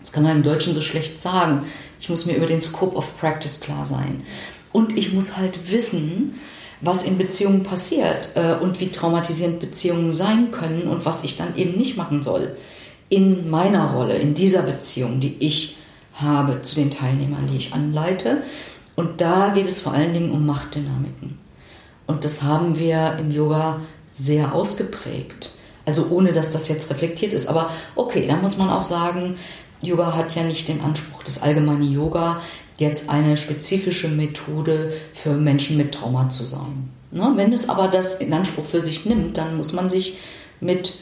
das kann man im Deutschen so schlecht sagen. Ich muss mir über den Scope of Practice klar sein. Und ich muss halt wissen, was in Beziehungen passiert äh, und wie traumatisierend Beziehungen sein können und was ich dann eben nicht machen soll. In meiner Rolle, in dieser Beziehung, die ich habe zu den Teilnehmern, die ich anleite. Und da geht es vor allen Dingen um Machtdynamiken. Und das haben wir im Yoga sehr ausgeprägt. Also ohne dass das jetzt reflektiert ist. Aber okay, da muss man auch sagen, Yoga hat ja nicht den Anspruch, das allgemeine Yoga jetzt eine spezifische Methode für Menschen mit Trauma zu sein. Ne? Wenn es aber das in Anspruch für sich nimmt, dann muss man sich mit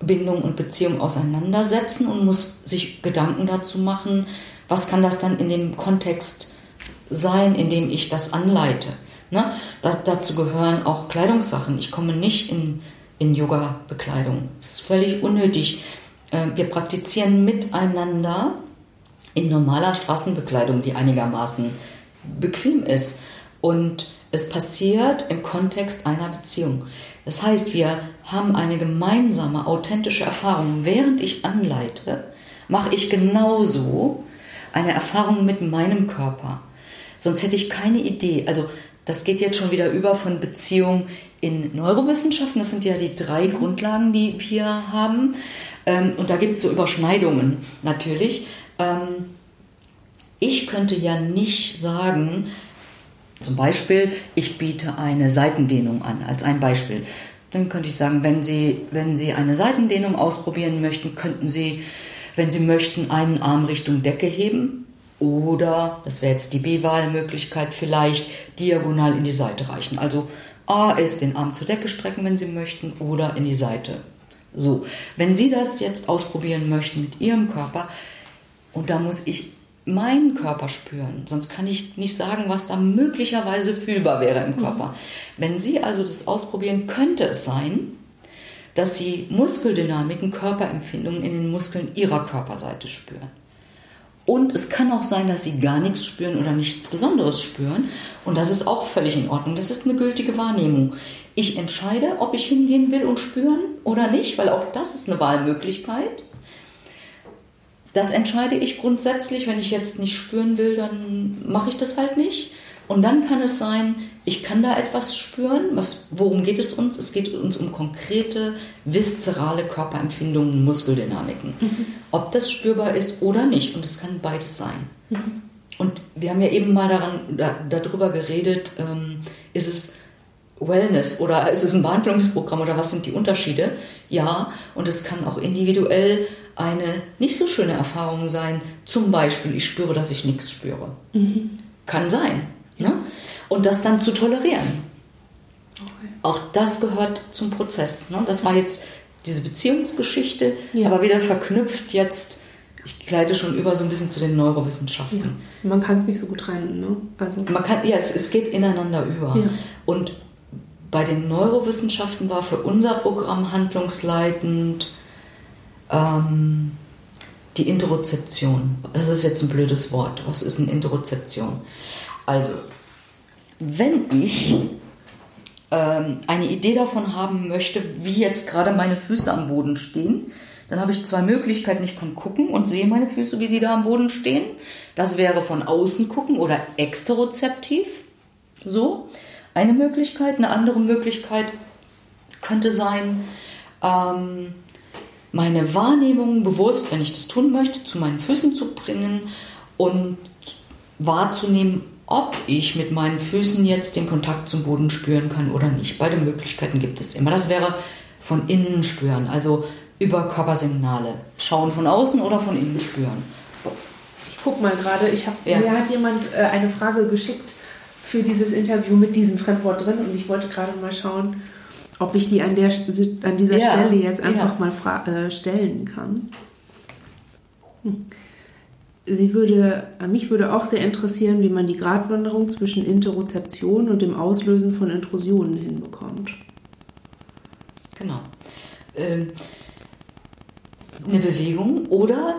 Bindung und Beziehung auseinandersetzen und muss sich Gedanken dazu machen, was kann das dann in dem Kontext sein, in dem ich das anleite. Ne? Da, dazu gehören auch Kleidungssachen. Ich komme nicht in, in Yoga-Bekleidung. Das ist völlig unnötig. Äh, wir praktizieren miteinander in normaler Straßenbekleidung, die einigermaßen bequem ist. Und es passiert im Kontext einer Beziehung. Das heißt, wir haben eine gemeinsame, authentische Erfahrung. Während ich anleite, mache ich genauso eine Erfahrung mit meinem Körper. Sonst hätte ich keine Idee. Also das geht jetzt schon wieder über von Beziehung in Neurowissenschaften. Das sind ja die drei Grundlagen, die wir haben. Ähm, und da gibt es so Überschneidungen natürlich. Ähm, ich könnte ja nicht sagen, zum Beispiel, ich biete eine Seitendehnung an, als ein Beispiel. Dann könnte ich sagen, wenn Sie, wenn Sie eine Seitendehnung ausprobieren möchten, könnten Sie, wenn Sie möchten, einen Arm Richtung Decke heben oder, das wäre jetzt die B-Wahlmöglichkeit, vielleicht diagonal in die Seite reichen. Also A ist den Arm zur Decke strecken, wenn Sie möchten, oder in die Seite. So, wenn Sie das jetzt ausprobieren möchten mit Ihrem Körper, und da muss ich meinen Körper spüren. Sonst kann ich nicht sagen, was da möglicherweise fühlbar wäre im Körper. Mhm. Wenn Sie also das ausprobieren, könnte es sein, dass Sie Muskeldynamiken, Körperempfindungen in den Muskeln Ihrer Körperseite spüren. Und es kann auch sein, dass sie gar nichts spüren oder nichts Besonderes spüren. Und das ist auch völlig in Ordnung. Das ist eine gültige Wahrnehmung. Ich entscheide, ob ich hingehen will und spüren oder nicht, weil auch das ist eine Wahlmöglichkeit. Das entscheide ich grundsätzlich. Wenn ich jetzt nicht spüren will, dann mache ich das halt nicht. Und dann kann es sein, ich kann da etwas spüren. Was, worum geht es uns? Es geht uns um konkrete, viszerale Körperempfindungen, Muskeldynamiken. Mhm. Ob das spürbar ist oder nicht. Und es kann beides sein. Mhm. Und wir haben ja eben mal daran, da, darüber geredet, ähm, ist es Wellness oder ist es ein Behandlungsprogramm oder was sind die Unterschiede? Ja, und es kann auch individuell eine nicht so schöne Erfahrung sein. Zum Beispiel, ich spüre, dass ich nichts spüre. Mhm. Kann sein. Ne? Und das dann zu tolerieren. Okay. Auch das gehört zum Prozess. Ne? Das war jetzt diese Beziehungsgeschichte, ja. aber wieder verknüpft jetzt, ich gleite schon über so ein bisschen zu den Neurowissenschaften. Ja. Man kann es nicht so gut trennen. Ne? Also Man kann, ja, es, es geht ineinander über. Ja. Und bei den Neurowissenschaften war für unser Programm handlungsleitend ähm, die Interozeption. Das ist jetzt ein blödes Wort. Was ist eine Interozeption? Also, wenn ich ähm, eine Idee davon haben möchte, wie jetzt gerade meine Füße am Boden stehen, dann habe ich zwei Möglichkeiten. Ich kann gucken und sehe meine Füße, wie sie da am Boden stehen. Das wäre von außen gucken oder exterozeptiv. So, eine Möglichkeit. Eine andere Möglichkeit könnte sein, ähm, meine Wahrnehmung bewusst, wenn ich das tun möchte, zu meinen Füßen zu bringen und wahrzunehmen, ob ich mit meinen Füßen jetzt den Kontakt zum Boden spüren kann oder nicht. Beide Möglichkeiten gibt es immer. Das wäre von innen spüren, also über Körpersignale. Schauen von außen oder von innen spüren. Ich gucke mal gerade, ich ja. mir hat jemand äh, eine Frage geschickt für dieses Interview mit diesem Fremdwort drin und ich wollte gerade mal schauen, ob ich die an, der, an dieser ja, Stelle jetzt einfach ja. mal äh, stellen kann. Hm. Sie würde, mich würde auch sehr interessieren, wie man die Gratwanderung zwischen Interozeption und dem Auslösen von Intrusionen hinbekommt. Genau. Ähm, eine Bewegung oder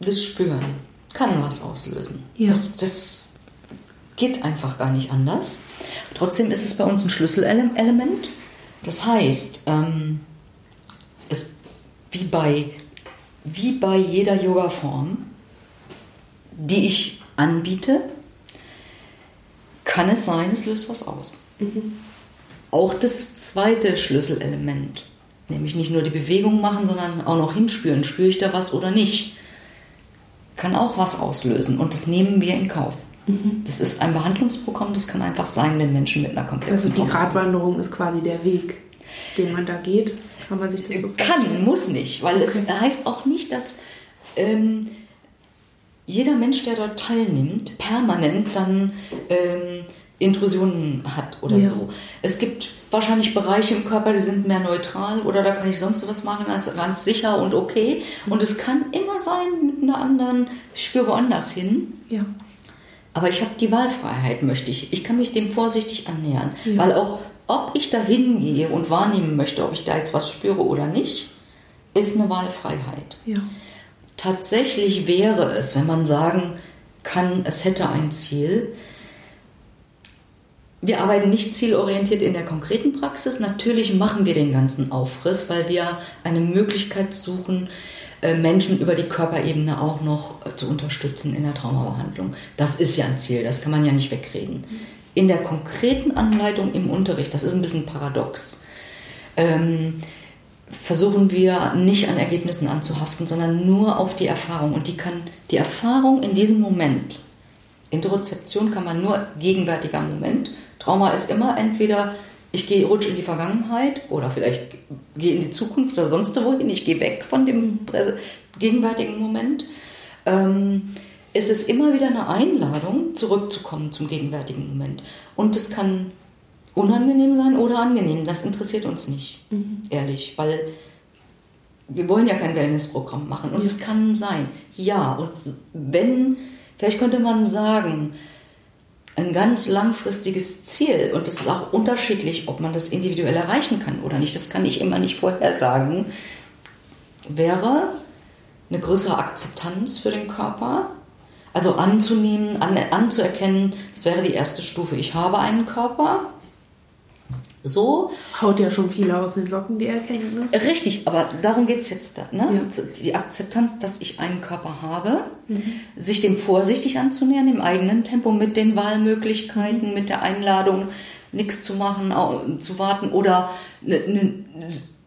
das Spüren kann was auslösen. Ja. Das, das geht einfach gar nicht anders. Trotzdem ist es bei uns ein Schlüsselelement das heißt, ähm, es, wie, bei, wie bei jeder Yoga-Form, die ich anbiete, kann es sein, es löst was aus. Mhm. Auch das zweite Schlüsselelement, nämlich nicht nur die Bewegung machen, sondern auch noch hinspüren, spüre ich da was oder nicht, kann auch was auslösen und das nehmen wir in Kauf. Mhm. Das ist ein Behandlungsprogramm, das kann einfach sein, wenn Menschen mit einer komplexen Also die Gratwanderung ist quasi der Weg, den man da geht. Kann man sich das so vorstellen? Kann, muss nicht, weil okay. es heißt auch nicht, dass ähm, jeder Mensch, der dort teilnimmt, permanent dann ähm, Intrusionen hat oder ja. so. Es gibt wahrscheinlich Bereiche im Körper, die sind mehr neutral oder da kann ich sonst was machen, das ist ganz sicher und okay. Und es kann immer sein mit einer anderen, ich spüre woanders hin. Ja. Aber ich habe die Wahlfreiheit, möchte ich. Ich kann mich dem vorsichtig annähern. Ja. Weil auch, ob ich da hingehe und wahrnehmen möchte, ob ich da jetzt was spüre oder nicht, ist eine Wahlfreiheit. Ja. Tatsächlich wäre es, wenn man sagen kann, es hätte ein Ziel, wir arbeiten nicht zielorientiert in der konkreten Praxis. Natürlich machen wir den ganzen Aufriss, weil wir eine Möglichkeit suchen, äh, Menschen über die Körperebene auch noch äh, zu unterstützen in der Traumabehandlung. Das ist ja ein Ziel, das kann man ja nicht wegreden. In der konkreten Anleitung im Unterricht, das ist ein bisschen paradox, ähm, versuchen wir nicht an Ergebnissen anzuhaften, sondern nur auf die Erfahrung. Und die kann die Erfahrung in diesem Moment, Interozeption kann man nur gegenwärtiger Moment. Trauma ist immer entweder ich gehe rutsche in die Vergangenheit oder vielleicht gehe in die Zukunft oder sonst wohin, ich gehe weg von dem gegenwärtigen Moment, ähm, ist es immer wieder eine Einladung, zurückzukommen zum gegenwärtigen Moment. Und es kann unangenehm sein oder angenehm, das interessiert uns nicht, mhm. ehrlich, weil wir wollen ja kein Wellnessprogramm machen und es kann sein, ja, und wenn, vielleicht könnte man sagen, ein ganz langfristiges Ziel und es ist auch unterschiedlich, ob man das individuell erreichen kann oder nicht. Das kann ich immer nicht vorhersagen. Wäre eine größere Akzeptanz für den Körper Also anzunehmen, an, anzuerkennen, das wäre die erste Stufe. Ich habe einen Körper. So. Haut ja schon viele aus den Socken, die Erkenntnis. Richtig, aber darum geht es jetzt. Da, ne? Ja. Die Akzeptanz, dass ich einen Körper habe, mhm. sich dem vorsichtig anzunähern, im eigenen Tempo, mit den Wahlmöglichkeiten, mit der Einladung, nichts zu machen, zu warten oder ne, ne,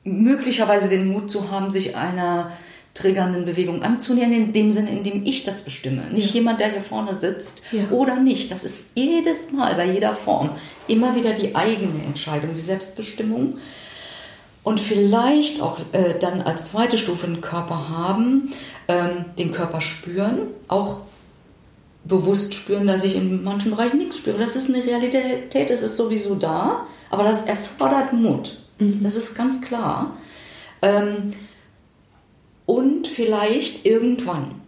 möglicherweise den Mut zu haben, sich einer triggernden Bewegung anzunähern, in dem Sinne, in dem ich das bestimme. Nicht ja. jemand, der hier vorne sitzt ja. oder nicht. Das ist jedes Mal bei jeder Form immer wieder die eigene Entscheidung, die Selbstbestimmung. Und vielleicht auch äh, dann als zweite Stufe den Körper haben, ähm, den Körper spüren, auch bewusst spüren, dass ich in manchen Bereichen nichts spüre. Das ist eine Realität, das ist sowieso da, aber das erfordert Mut. Mhm. Das ist ganz klar. Ähm, und vielleicht irgendwann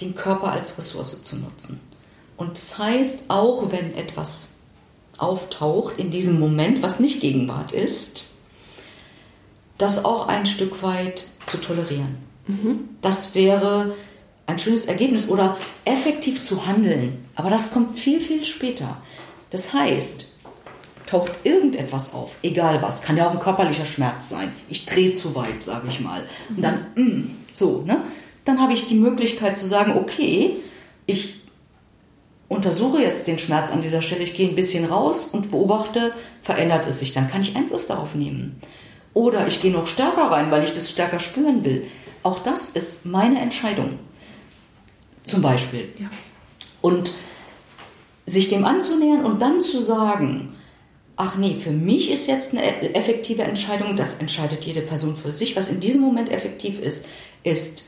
den Körper als Ressource zu nutzen. Und das heißt, auch wenn etwas auftaucht in diesem Moment, was nicht Gegenwart ist, das auch ein Stück weit zu tolerieren. Mhm. Das wäre ein schönes Ergebnis oder effektiv zu handeln. Aber das kommt viel, viel später. Das heißt, taucht irgendetwas auf, egal was, kann ja auch ein körperlicher Schmerz sein. Ich drehe zu weit, sage ich mal. Und dann, mm, so, ne? Dann habe ich die Möglichkeit zu sagen, okay, ich untersuche jetzt den Schmerz an dieser Stelle, ich gehe ein bisschen raus und beobachte, verändert es sich, dann kann ich Einfluss darauf nehmen. Oder ich gehe noch stärker rein, weil ich das stärker spüren will. Auch das ist meine Entscheidung. Zum Beispiel. Ja. Und sich dem anzunähern und dann zu sagen, ach nee, für mich ist jetzt eine effektive Entscheidung, das entscheidet jede Person für sich. Was in diesem Moment effektiv ist, ist,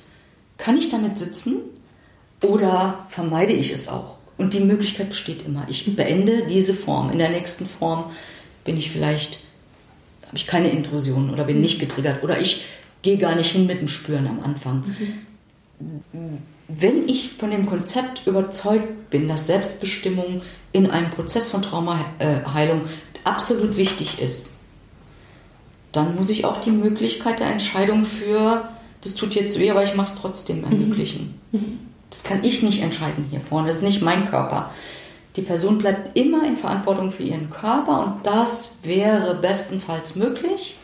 kann ich damit sitzen oder vermeide ich es auch? Und die Möglichkeit besteht immer. Ich beende diese Form. In der nächsten Form bin ich vielleicht, habe ich keine Intrusion oder bin nicht getriggert oder ich gehe gar nicht hin mit dem Spüren am Anfang. Mhm. Wenn ich von dem Konzept überzeugt bin, dass Selbstbestimmung in einem Prozess von Traumaheilung absolut wichtig ist, dann muss ich auch die Möglichkeit der Entscheidung für, das tut jetzt weh, aber ich mache es trotzdem ermöglichen. Mhm. Das kann ich nicht entscheiden hier vorne, das ist nicht mein Körper. Die Person bleibt immer in Verantwortung für ihren Körper und das wäre bestenfalls möglich,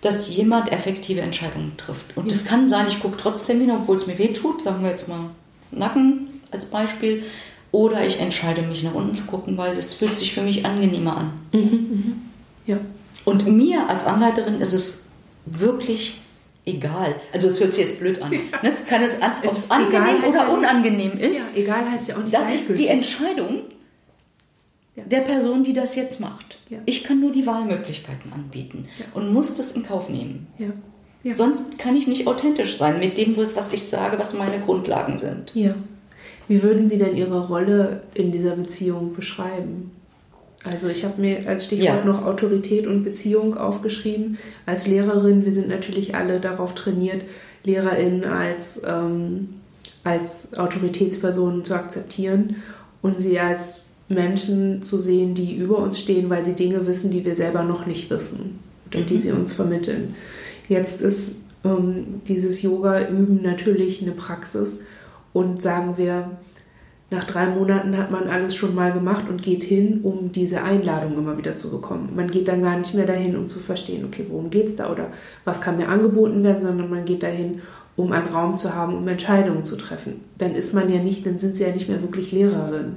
dass jemand effektive Entscheidungen trifft. Und das kann sein, ich gucke trotzdem hin, obwohl es mir weh tut, sagen wir jetzt mal Nacken als Beispiel, oder ich entscheide mich nach unten zu gucken, weil das fühlt sich für mich angenehmer an. Mhm, mhm. Ja. Und mir als Anleiterin ist es wirklich egal. Also es hört sich jetzt blöd an. Ne? Kann es an, ob es angenehm oder unangenehm nicht, ist. Ja, egal heißt ja auch nicht. Das ist die Entscheidung ja. der Person, die das jetzt macht. Ja. Ich kann nur die Wahlmöglichkeiten anbieten und muss das in Kauf nehmen. Sonst kann ich nicht authentisch sein mit dem, was ich sage, was meine Grundlagen sind. Ja. Wie würden Sie denn Ihre Rolle in dieser Beziehung beschreiben? Also ich habe mir als Stichwort ja. noch Autorität und Beziehung aufgeschrieben. Als Lehrerin, wir sind natürlich alle darauf trainiert, LehrerInnen als, ähm, als Autoritätspersonen zu akzeptieren und sie als Menschen zu sehen, die über uns stehen, weil sie Dinge wissen, die wir selber noch nicht wissen und mhm. die sie uns vermitteln. Jetzt ist ähm, dieses Yoga-Üben natürlich eine Praxis und sagen wir, nach drei Monaten hat man alles schon mal gemacht und geht hin, um diese Einladung immer wieder zu bekommen. Man geht dann gar nicht mehr dahin, um zu verstehen, okay, worum geht es da oder was kann mir angeboten werden, sondern man geht dahin, um einen Raum zu haben, um Entscheidungen zu treffen. Dann ist man ja nicht, dann sind sie ja nicht mehr wirklich Lehrerin.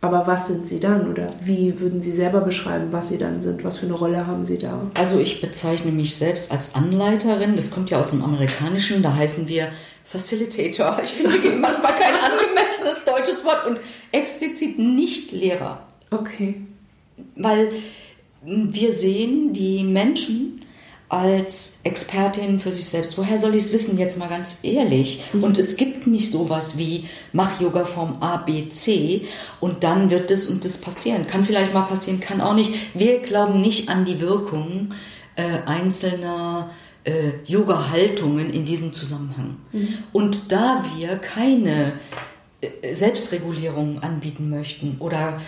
Aber was sind sie dann oder wie würden Sie selber beschreiben, was Sie dann sind? Was für eine Rolle haben Sie da? Also ich bezeichne mich selbst als Anleiterin. Das kommt ja aus dem Amerikanischen. Da heißen wir Facilitator. Ich finde manchmal kein angemessenes deutsches Wort und explizit nicht Lehrer. Okay. Weil wir sehen die Menschen als Expertin für sich selbst. Woher soll ich es wissen, jetzt mal ganz ehrlich? Mhm. Und es gibt nicht sowas wie mach Yoga Form A, B, C und dann wird das und das passieren. Kann vielleicht mal passieren, kann auch nicht. Wir glauben nicht an die Wirkung äh, einzelner äh, Yoga-Haltungen in diesem Zusammenhang. Mhm. Und da wir keine äh, Selbstregulierung anbieten möchten oder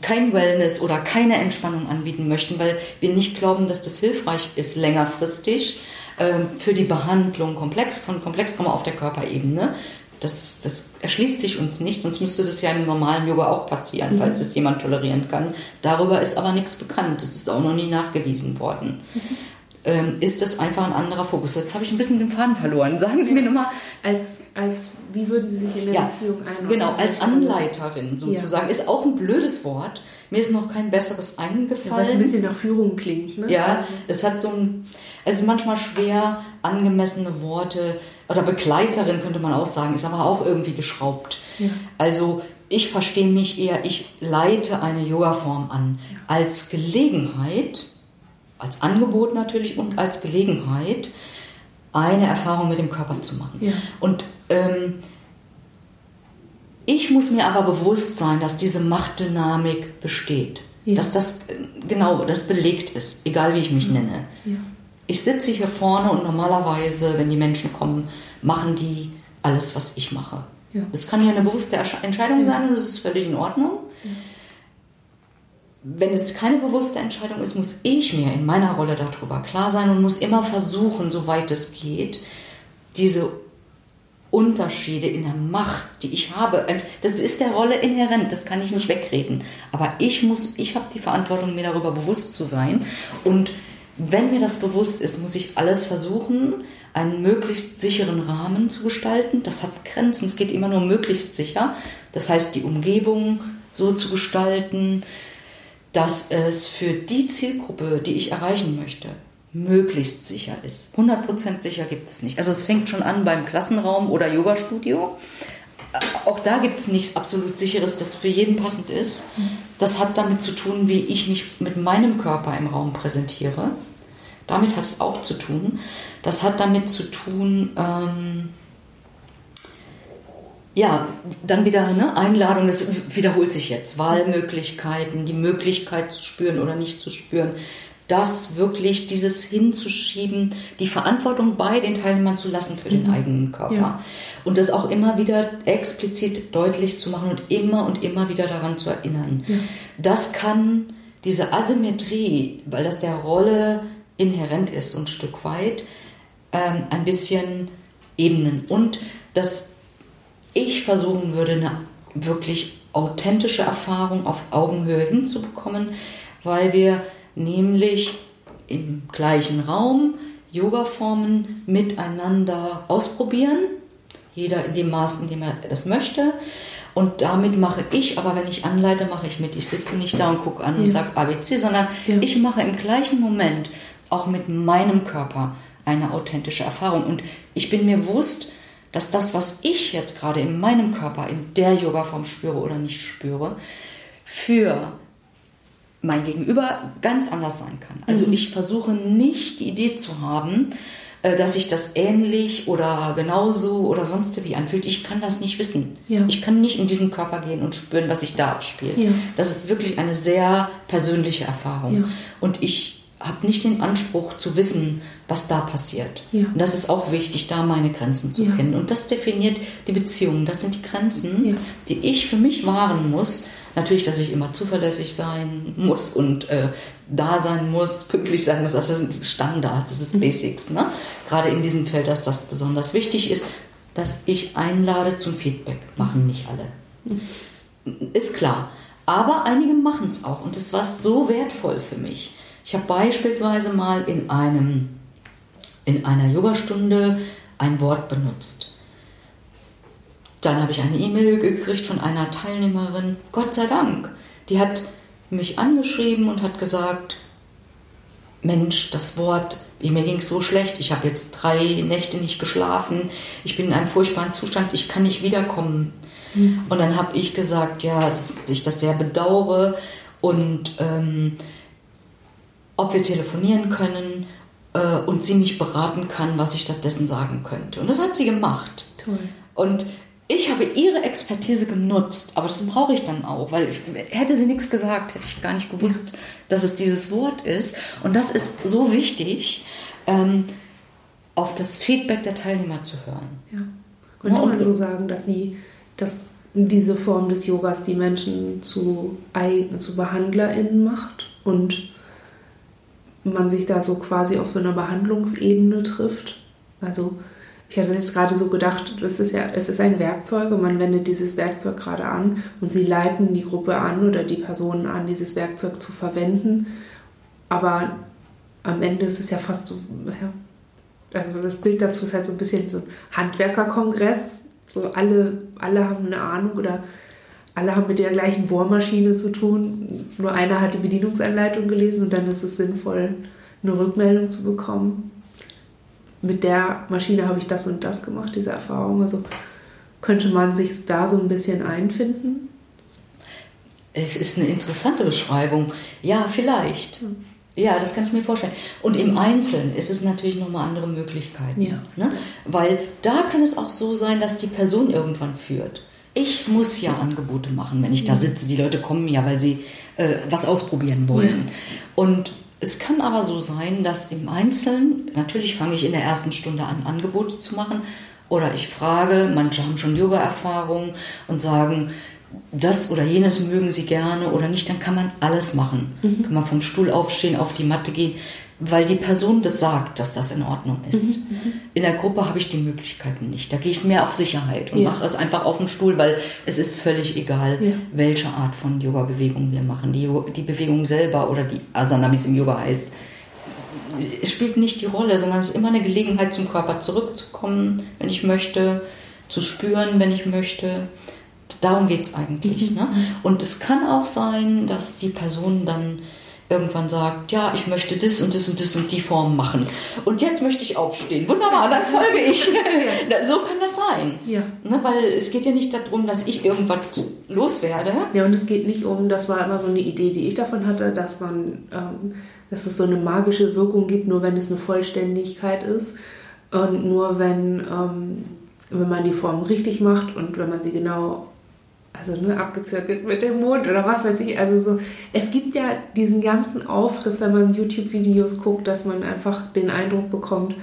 kein Wellness oder keine Entspannung anbieten möchten, weil wir nicht glauben, dass das hilfreich ist längerfristig äh, für die Behandlung komplex, von Komplextrauma auf der Körperebene, Das, das erschließt sich uns nicht, sonst müsste das ja im normalen Yoga auch passieren, Mhm. falls es jemand tolerieren kann. Darüber ist aber nichts bekannt. Das ist auch noch nie nachgewiesen worden. Mhm. Ähm, ist das einfach ein anderer Fokus? Jetzt habe ich ein bisschen den Faden verloren. Sagen Sie mir nochmal, Als, als, wie würden Sie sich in der Ja, Beziehung einordnen? Genau, als Anleiterin sozusagen. Ja. Ist auch ein blödes Wort. Mir ist noch kein besseres Ja, weil es eingefallen. ein bisschen nach Führung klingt, ne? Ja, es hat so ein, es ist manchmal schwer, angemessene Worte, oder Begleiterin könnte man auch sagen, ist aber auch irgendwie geschraubt. Ja. Also ich verstehe mich eher, ich leite eine Yoga-Form an als Gelegenheit, als Angebot natürlich und als Gelegenheit, eine Erfahrung mit dem Körper zu machen. Ja. Und ähm, ich muss mir aber bewusst sein, dass diese Machtdynamik besteht. Ja. Dass das äh, genau das belegt ist, egal wie ich mich nenne. ja. Ich sitze hier vorne und normalerweise, wenn die Menschen kommen, machen die alles, was ich mache. Das kann ja eine bewusste Entscheidung sein und das ist völlig in Ordnung. Wenn es keine bewusste Entscheidung ist, muss ich mir in meiner Rolle darüber klar sein und muss immer versuchen, soweit es geht, diese Unterschiede in der Macht, die ich habe, das ist der Rolle inhärent, das kann ich nicht wegreden. Aber ich muss, ich habe die Verantwortung, mir darüber bewusst zu sein. Und wenn mir das bewusst ist, muss ich alles versuchen, einen möglichst sicheren Rahmen zu gestalten. Das hat Grenzen, es geht immer nur möglichst sicher. Das heißt, die Umgebung so zu gestalten, dass es für die Zielgruppe, die ich erreichen möchte, möglichst sicher ist. 100% sicher gibt es nicht. Also es fängt schon an beim Klassenraum oder Yogastudio. Auch da gibt es nichts absolut sicheres, das für jeden passend ist. Das hat damit zu tun, wie ich mich mit meinem Körper im Raum präsentiere. Damit hat es auch zu tun. Das hat damit zu tun, ähm, ja, dann wieder ne, Einladung, das wiederholt sich jetzt. Wahlmöglichkeiten, die Möglichkeit zu spüren oder nicht zu spüren. Das wirklich, dieses hinzuschieben, die Verantwortung bei den Teilnehmern zu lassen für den eigenen Körper. Ja. Und das auch immer wieder explizit deutlich zu machen und immer und immer wieder daran zu erinnern. Das kann diese Asymmetrie, weil das der Rolle inhärent ist, so ein Stück weit, ähm, ein bisschen ebnen. Und dass ich versuchen würde, eine wirklich authentische Erfahrung auf Augenhöhe hinzubekommen, weil wir nämlich im gleichen Raum Yoga-Formen miteinander ausprobieren, jeder in dem Maß, in dem er das möchte. Und damit mache ich, aber wenn ich anleite, mache ich mit. Ich sitze nicht da und gucke an und Ja. sage ABC, sondern Ja. ich mache im gleichen Moment auch mit meinem Körper eine authentische Erfahrung. Und ich bin mir bewusst, dass das, was ich jetzt gerade in meinem Körper, in der Yogaform spüre oder nicht spüre, für mein Gegenüber ganz anders sein kann. Also ich versuche nicht die Idee zu haben, äh, dass sich das ähnlich oder genauso oder sonst wie anfühlt. Ich kann das nicht wissen. Ja. Ich kann nicht in diesen Körper gehen und spüren, was sich da abspielt. Ja. Das ist wirklich eine sehr persönliche Erfahrung. Ja. Und ich habe nicht den Anspruch zu wissen, was da passiert. Ja. Und das ist auch wichtig, da meine Grenzen zu Ja. kennen. Und das definiert die Beziehung. Das sind die Grenzen, Ja. die ich für mich wahren muss. Natürlich, dass ich immer zuverlässig sein muss und äh, da sein muss, pünktlich sein muss. Das sind Standards, das ist Mhm. Basics. Ne? Gerade in diesem Feld, dass das besonders wichtig ist, dass ich einlade zum Feedback. Machen nicht alle. Ist klar. Aber einige machen es auch und es war so wertvoll für mich. Ich habe beispielsweise mal in, einem, in einer Yogastunde ein Wort benutzt. Dann habe ich eine E-Mail gekriegt von einer Teilnehmerin, Gott sei Dank. Die hat mich angeschrieben und hat gesagt, Mensch, das Wort, mir ging es so schlecht, ich habe jetzt drei Nächte nicht geschlafen, ich bin in einem furchtbaren Zustand, ich kann nicht wiederkommen. Und dann habe ich gesagt, ja, dass ich das sehr bedauere und ähm, ob wir telefonieren können äh, und sie mich beraten kann, was ich stattdessen sagen könnte. Und das hat sie gemacht. Toll. Und ich habe ihre Expertise genutzt, aber das brauche ich dann auch, weil ich, hätte sie nichts gesagt, hätte ich gar nicht gewusst, dass es dieses Wort ist. Und das ist so wichtig, ähm, auf das Feedback der Teilnehmer zu hören. Ja. Könnte Ja, man so sagen, dass sie, dass diese Form des Yogas die Menschen zu, zu BehandlerInnen macht und man sich da so quasi auf so einer Behandlungsebene trifft? Also ich hatte jetzt gerade so gedacht, das ist ja, es ist ein Werkzeug und man wendet dieses Werkzeug gerade an und sie leiten die Gruppe an oder die Personen an, dieses Werkzeug zu verwenden. Aber am Ende ist es ja fast so, ja, also das Bild dazu ist halt so ein bisschen so ein Handwerkerkongress. So alle, alle haben eine Ahnung oder alle haben mit der gleichen Bohrmaschine zu tun. Nur einer hat die Bedienungsanleitung gelesen und dann ist es sinnvoll, eine Rückmeldung zu bekommen mit der Maschine habe ich das und das gemacht, diese Erfahrung. Also könnte man sich da so ein bisschen einfinden? Es ist eine interessante Beschreibung. Ja, vielleicht. Ja, das kann ich mir vorstellen. Und im Einzelnen ist es natürlich nochmal andere Möglichkeiten. Ja. Ne? Weil da kann es auch so sein, dass die Person irgendwann führt. Ich muss ja Angebote machen, wenn ich da sitze. Die Leute kommen ja, weil sie äh, was ausprobieren wollen. Und es kann aber so sein, dass im Einzelnen, natürlich fange ich in der ersten Stunde an, Angebote zu machen oder ich frage, manche haben schon Yoga-Erfahrung und sagen, das oder jenes mögen sie gerne oder nicht, dann kann man alles machen. Mhm. Kann man vom Stuhl aufstehen, auf die Matte gehen weil die Person das sagt, dass das in Ordnung ist. Mhm, mhm. in der Gruppe habe ich die Möglichkeiten nicht. Da gehe ich mehr auf Sicherheit und ja. mache es einfach auf dem Stuhl, weil es ist völlig egal, ja. welche Art von Yoga-Bewegung wir machen. Die, die Bewegung selber oder die Asana, wie es im Yoga heißt, spielt nicht die Rolle, sondern es ist immer eine Gelegenheit, zum Körper zurückzukommen, wenn ich möchte, zu spüren, wenn ich möchte. Darum geht es eigentlich. Mhm. Ne? Mhm. Und es kann auch sein, dass die Person dann irgendwann sagt, ja, ich möchte das und das und das und die Form machen. Und jetzt möchte ich aufstehen. Wunderbar, dann folge ich. so kann das sein. Ja. Ne, weil es geht ja nicht darum, dass ich irgendwas loswerde. Ja, und es geht nicht um, das war immer so eine Idee, die ich davon hatte, dass man, ähm, dass es so eine magische Wirkung gibt, nur wenn es eine Vollständigkeit ist. Und nur wenn, ähm, wenn man die Form richtig macht und wenn man sie genau also ne, abgezirkelt mit dem Mond oder was weiß ich. Also so, es gibt ja diesen ganzen Aufriss, wenn man YouTube-Videos guckt, dass man einfach den Eindruck bekommt,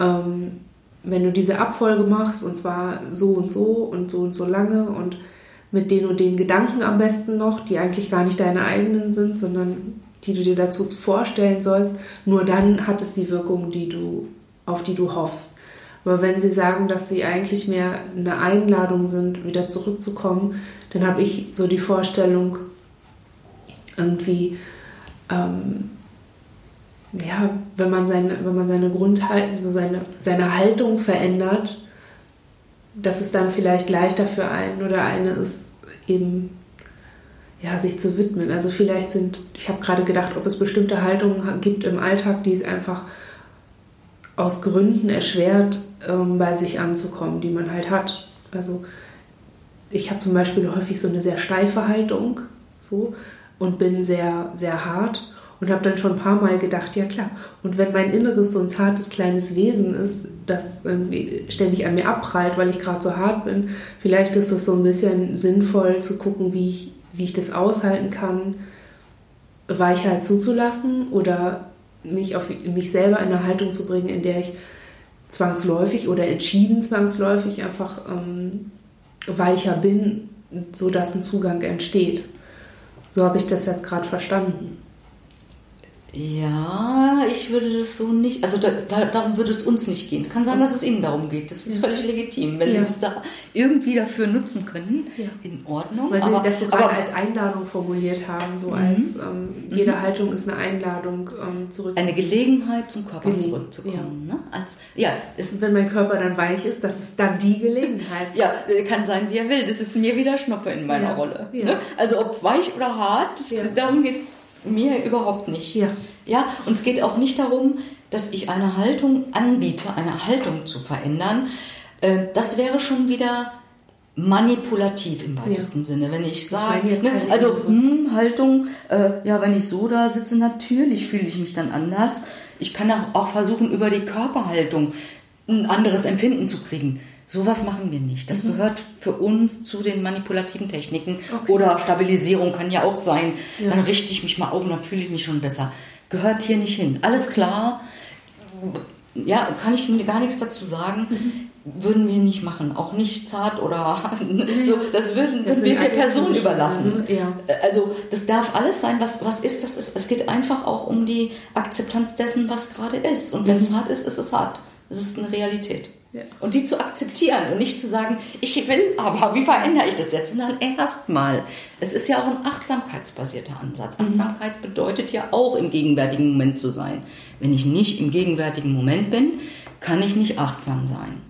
ähm, wenn du diese Abfolge machst und zwar so und so und so und so lange und mit den und den Gedanken am besten noch, die eigentlich gar nicht deine eigenen sind, sondern die du dir dazu vorstellen sollst, nur dann hat es die Wirkung, die du, auf die du hoffst. Aber wenn Sie sagen, dass Sie eigentlich mehr eine Einladung sind, wieder zurückzukommen, dann habe ich so die Vorstellung, irgendwie, ähm, ja, wenn man seine, wenn man seine Grundhaltung, so seine, seine Haltung verändert, dass es dann vielleicht leichter für einen oder eine ist, eben ja, sich zu widmen. Also vielleicht sind, ich habe gerade gedacht, ob es bestimmte Haltungen gibt im Alltag, die es einfach aus Gründen erschwert, ähm, bei sich anzukommen, die man halt hat. Also ich habe zum Beispiel häufig so eine sehr steife Haltung so und bin sehr, sehr hart und habe dann schon ein paar Mal gedacht, ja klar. Und wenn mein Inneres so ein zartes kleines Wesen ist, das irgendwie ständig an mir abprallt, weil ich gerade so hart bin, vielleicht ist es so ein bisschen sinnvoll zu gucken, wie ich, wie ich das aushalten kann, Weichheit zuzulassen oder mich auf mich selber in eine Haltung zu bringen, in der ich zwangsläufig oder entschieden zwangsläufig einfach ähm, weicher bin, sodass ein Zugang entsteht. So habe ich das jetzt gerade verstanden. Ja, ich würde das so nicht, also da, da, darum würde es uns nicht gehen. Es kann sein, dass es Ihnen darum geht. Das ist ja. völlig legitim. Wenn ja. Sie es da irgendwie dafür nutzen können, ja. in Ordnung. Weil Sie aber, das so gerade als Einladung formuliert haben, so mhm. als ähm, jede mhm. Haltung ist eine Einladung ähm, zurück. Eine Gelegenheit zum Körper Gele zurückzukommen. Ne? Als, ja, ist, wenn mein Körper dann weich ist, das ist dann die Gelegenheit. ja, kann sein, wie er will. Das ist mir wieder Schnuppe in meiner Rolle. Ne? Also ob weich oder hart, das, darum geht es mir überhaupt nicht. Ja. ja. Und es geht auch nicht darum, dass ich eine Haltung anbiete, eine Haltung zu verändern. Äh, das wäre schon wieder manipulativ im weitesten ja. Sinne, wenn ich sage, ne, also hm, Haltung, äh, ja, wenn ich so da sitze, natürlich fühle ich mich dann anders. Ich kann auch versuchen, über die Körperhaltung ein anderes Empfinden zu kriegen. Sowas machen wir nicht. Das mhm. gehört für uns zu den manipulativen Techniken. Okay. Oder Stabilisierung kann ja auch sein. Ja. Dann richte ich mich mal auf und dann fühle ich mich schon besser. Gehört hier nicht hin. Alles klar. Ja, kann ich gar nichts dazu sagen. Mhm. Würden wir nicht machen. Auch nicht zart oder so. Das, würden, das, das wird der Person überlassen. Ja. Also, das darf alles sein, was, was ist, das ist. Es geht einfach auch um die Akzeptanz dessen, was gerade ist. Und wenn mhm. es hart ist, ist es hart. Es ist eine Realität. Ja. Und die zu akzeptieren und nicht zu sagen, ich will aber, wie verändere ich das jetzt? Sondern erstmal. Es ist ja auch ein achtsamkeitsbasierter Ansatz. Mhm. Achtsamkeit bedeutet ja auch im gegenwärtigen Moment zu sein. Wenn ich nicht im gegenwärtigen Moment bin, kann ich nicht achtsam sein.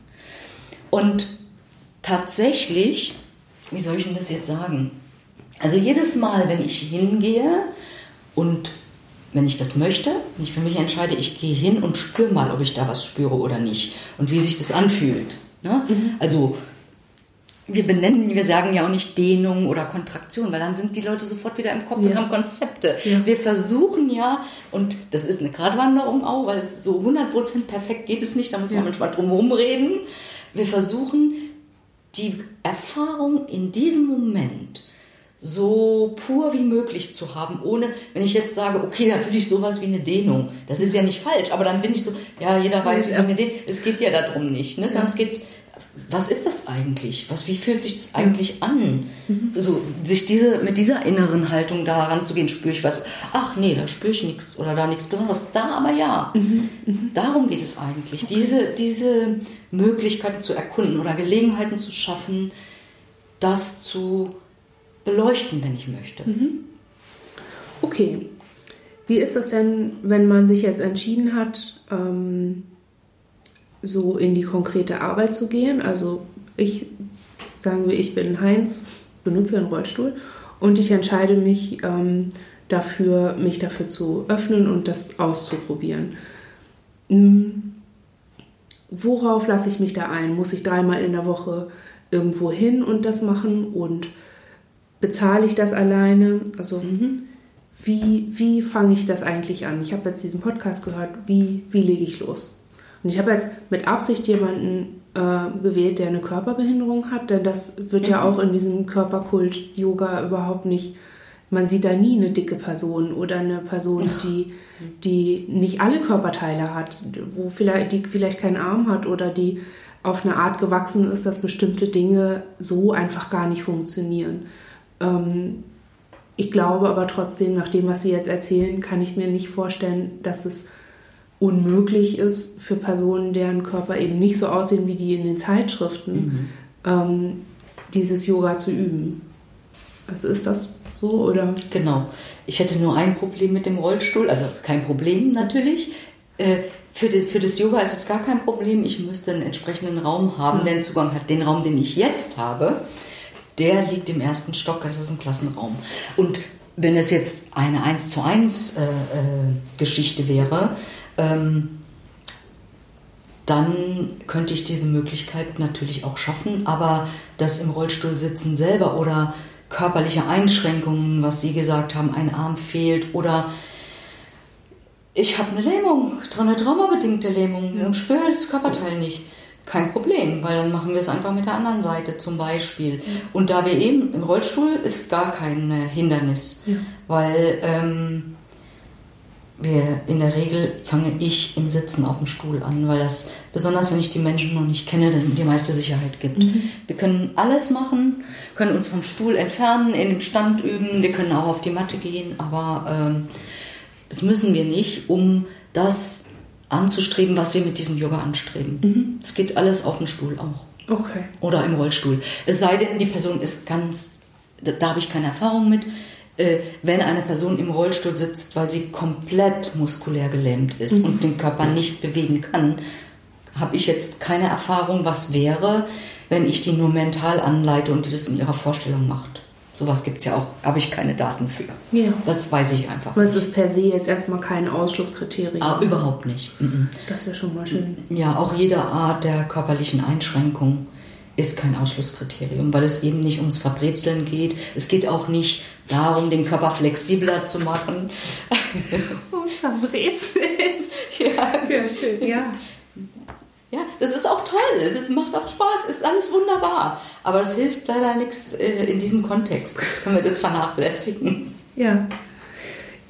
Und tatsächlich, wie soll ich denn das jetzt sagen? Also jedes Mal, wenn ich hingehe und wenn ich das möchte, wenn ich für mich entscheide, ich gehe hin und spüre mal, ob ich da was spüre oder nicht und wie sich das anfühlt. Ne? Mhm. Also wir benennen, wir sagen ja auch nicht Dehnung oder Kontraktion, weil dann sind die Leute sofort wieder im Kopf ja. und haben Konzepte. Ja. Wir versuchen ja, und das ist eine Gratwanderung auch, weil es so 100% perfekt geht es nicht, da muss man ja. manchmal drum reden. Wir versuchen, die Erfahrung in diesem Moment so pur wie möglich zu haben, ohne, wenn ich jetzt sage, okay, dann will ich sowas wie eine Dehnung. Das ist ja nicht falsch, aber dann bin ich so, ja, jeder weiß, wie so eine Dehnung, es geht ja darum nicht, ne? sondern es geht, was ist das eigentlich? Was, wie fühlt sich das eigentlich an? Mhm. So, sich diese, mit dieser inneren Haltung da ranzugehen, spüre ich was, ach nee, da spüre ich nichts oder da nichts Besonderes, da aber ja. Mhm. Mhm. Darum geht es eigentlich, okay. diese, diese Möglichkeiten zu erkunden oder Gelegenheiten zu schaffen, das zu beleuchten, wenn ich möchte. Mhm. Okay. Wie ist das denn, wenn man sich jetzt entschieden hat, ähm, so in die konkrete Arbeit zu gehen? Also ich, sagen wir, ich bin Heinz, benutze einen Rollstuhl und ich entscheide mich ähm, dafür, mich dafür zu öffnen und das auszuprobieren. Hm, worauf lasse ich mich da ein? Muss ich dreimal in der Woche irgendwo hin und das machen? Und bezahle ich das alleine? Also mhm. wie, wie fange ich das eigentlich an? Ich habe jetzt diesen Podcast gehört, wie, wie lege ich los? Und ich habe jetzt mit Absicht jemanden äh, gewählt, der eine Körperbehinderung hat, denn das wird mhm. ja auch in diesem Körperkult-Yoga überhaupt nicht, man sieht da nie eine dicke Person oder eine Person, die, die nicht alle Körperteile hat, wo vielleicht, die vielleicht keinen Arm hat oder die auf eine Art gewachsen ist, dass bestimmte Dinge so einfach gar nicht funktionieren. Ähm, ich glaube aber trotzdem, nach dem, was Sie jetzt erzählen, kann ich mir nicht vorstellen, dass es unmöglich ist für Personen, deren Körper eben nicht so aussehen wie die in den Zeitschriften, mhm. ähm, dieses Yoga zu üben. Also ist das so oder? Genau. Ich hätte nur ein Problem mit dem Rollstuhl, also kein Problem natürlich. Äh, für, das, für das Yoga ist es gar kein Problem. Ich müsste einen entsprechenden Raum haben, ja. der Zugang hat. Den Raum, den ich jetzt habe, der liegt im ersten Stock, das ist ein Klassenraum. Und wenn es jetzt eine 1 zu 1 äh, äh, Geschichte wäre, ähm, dann könnte ich diese Möglichkeit natürlich auch schaffen, aber das im Rollstuhl sitzen selber oder körperliche Einschränkungen, was Sie gesagt haben, ein Arm fehlt oder ich habe eine Lähmung, eine traumabedingte Lähmung und spüre das Körperteil nicht kein Problem, weil dann machen wir es einfach mit der anderen Seite zum Beispiel. Und da wir eben im Rollstuhl ist gar kein äh, Hindernis, ja. weil ähm, wir in der Regel fange ich im Sitzen auf dem Stuhl an, weil das besonders wenn ich die Menschen noch nicht kenne, dann die meiste Sicherheit gibt. Mhm. Wir können alles machen, können uns vom Stuhl entfernen, in dem Stand üben, wir können auch auf die Matte gehen, aber ähm, das müssen wir nicht, um das anzustreben, was wir mit diesem Yoga anstreben. Mhm. Es geht alles auf dem Stuhl auch. Okay. Oder im Rollstuhl. Es sei denn, die Person ist ganz, da, da habe ich keine Erfahrung mit, äh, wenn eine Person im Rollstuhl sitzt, weil sie komplett muskulär gelähmt ist mhm. und den Körper nicht bewegen kann, habe ich jetzt keine Erfahrung, was wäre, wenn ich die nur mental anleite und die das in ihrer Vorstellung macht. Sowas gibt es ja auch, habe ich keine Daten für. Ja. Das weiß ich einfach. Aber es ist per se jetzt erstmal kein Ausschlusskriterium. Ah, überhaupt nicht. Mhm. Das wäre schon mal schön. Ja, auch jede Art der körperlichen Einschränkung ist kein Ausschlusskriterium, weil es eben nicht ums Verbrezeln geht. Es geht auch nicht darum, den Körper flexibler zu machen. ums Verbrezeln. Ja, ja schön, ja. Ja, das ist auch toll. Es ist, macht auch Spaß. Ist alles wunderbar. Aber es hilft leider nichts äh, in diesem Kontext. Das können wir das vernachlässigen. Ja.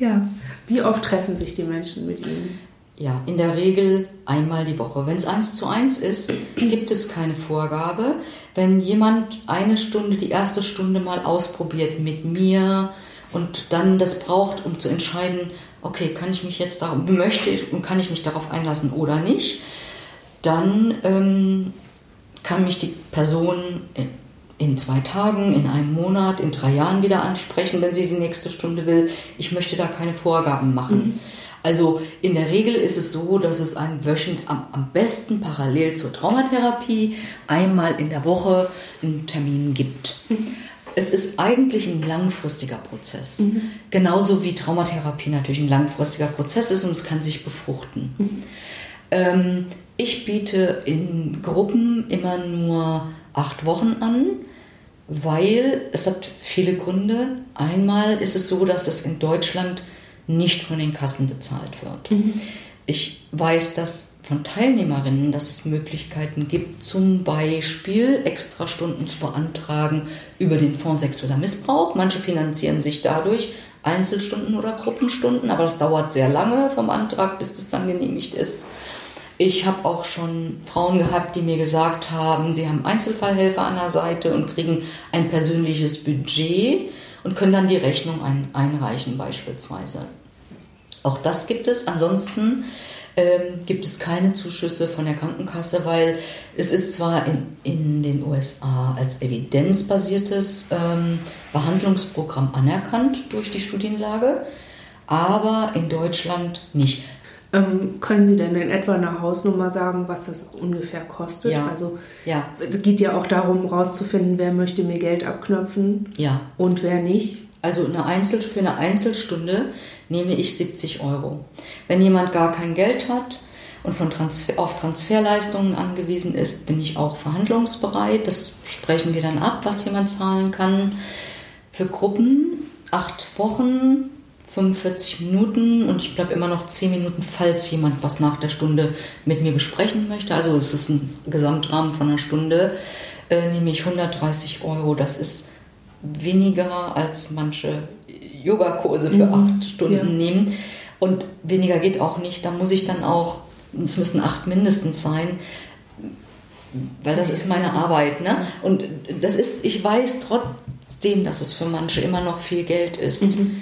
Ja. Wie oft treffen sich die Menschen mit Ihnen? Ja, in der Regel einmal die Woche. Wenn es eins zu eins ist, gibt es keine Vorgabe. Wenn jemand eine Stunde, die erste Stunde mal ausprobiert mit mir und dann das braucht, um zu entscheiden, okay, kann ich mich jetzt darauf, möchte und kann ich mich darauf einlassen oder nicht, dann ähm, kann mich die Person in zwei Tagen, in einem Monat, in drei Jahren wieder ansprechen, wenn sie die nächste Stunde will. Ich möchte da keine Vorgaben machen. Mhm. Also in der Regel ist es so, dass es ein Wöchent am, am, besten parallel zur Traumatherapie einmal in der Woche einen Termin gibt. Mhm. Es ist eigentlich ein langfristiger Prozess. Mhm. Genauso wie Traumatherapie natürlich ein langfristiger Prozess ist und es kann sich befruchten. Mhm. Ähm, ich biete in Gruppen immer nur acht Wochen an, weil es hat viele Gründe. Einmal ist es so, dass es in Deutschland nicht von den Kassen bezahlt wird. Mhm. Ich weiß dass von Teilnehmerinnen, dass es Möglichkeiten gibt, zum Beispiel Extrastunden zu beantragen über den Fonds sexueller Missbrauch. Manche finanzieren sich dadurch Einzelstunden oder Gruppenstunden, aber das dauert sehr lange vom Antrag, bis das dann genehmigt ist. Ich habe auch schon Frauen gehabt, die mir gesagt haben, sie haben Einzelfallhelfer an der Seite und kriegen ein persönliches Budget und können dann die Rechnung ein, einreichen beispielsweise. Auch das gibt es. Ansonsten ähm, gibt es keine Zuschüsse von der Krankenkasse, weil es ist zwar in, in den USA als evidenzbasiertes ähm, Behandlungsprogramm anerkannt durch die Studienlage, aber in Deutschland nicht. Ähm, können Sie denn in etwa eine Hausnummer sagen, was das ungefähr kostet? Ja. Also ja. es geht ja auch darum, herauszufinden, wer möchte mir Geld abknöpfen ja. und wer nicht. Also eine Einzel für eine Einzelstunde nehme ich 70 Euro. Wenn jemand gar kein Geld hat und von Transfer, auf Transferleistungen angewiesen ist, bin ich auch verhandlungsbereit. Das sprechen wir dann ab, was jemand zahlen kann. Für Gruppen acht Wochen 45 Minuten und ich bleibe immer noch 10 Minuten, falls jemand was nach der Stunde mit mir besprechen möchte. Also es ist ein Gesamtrahmen von einer Stunde, äh, nehme ich 130 Euro. Das ist weniger als manche Yogakurse für mhm. acht Stunden ja. nehmen. Und weniger geht auch nicht. Da muss ich dann auch, es müssen acht mindestens sein, weil das ist meine Arbeit. Ne? Und das ist, ich weiß trotzdem, dass es für manche immer noch viel Geld ist. Mhm.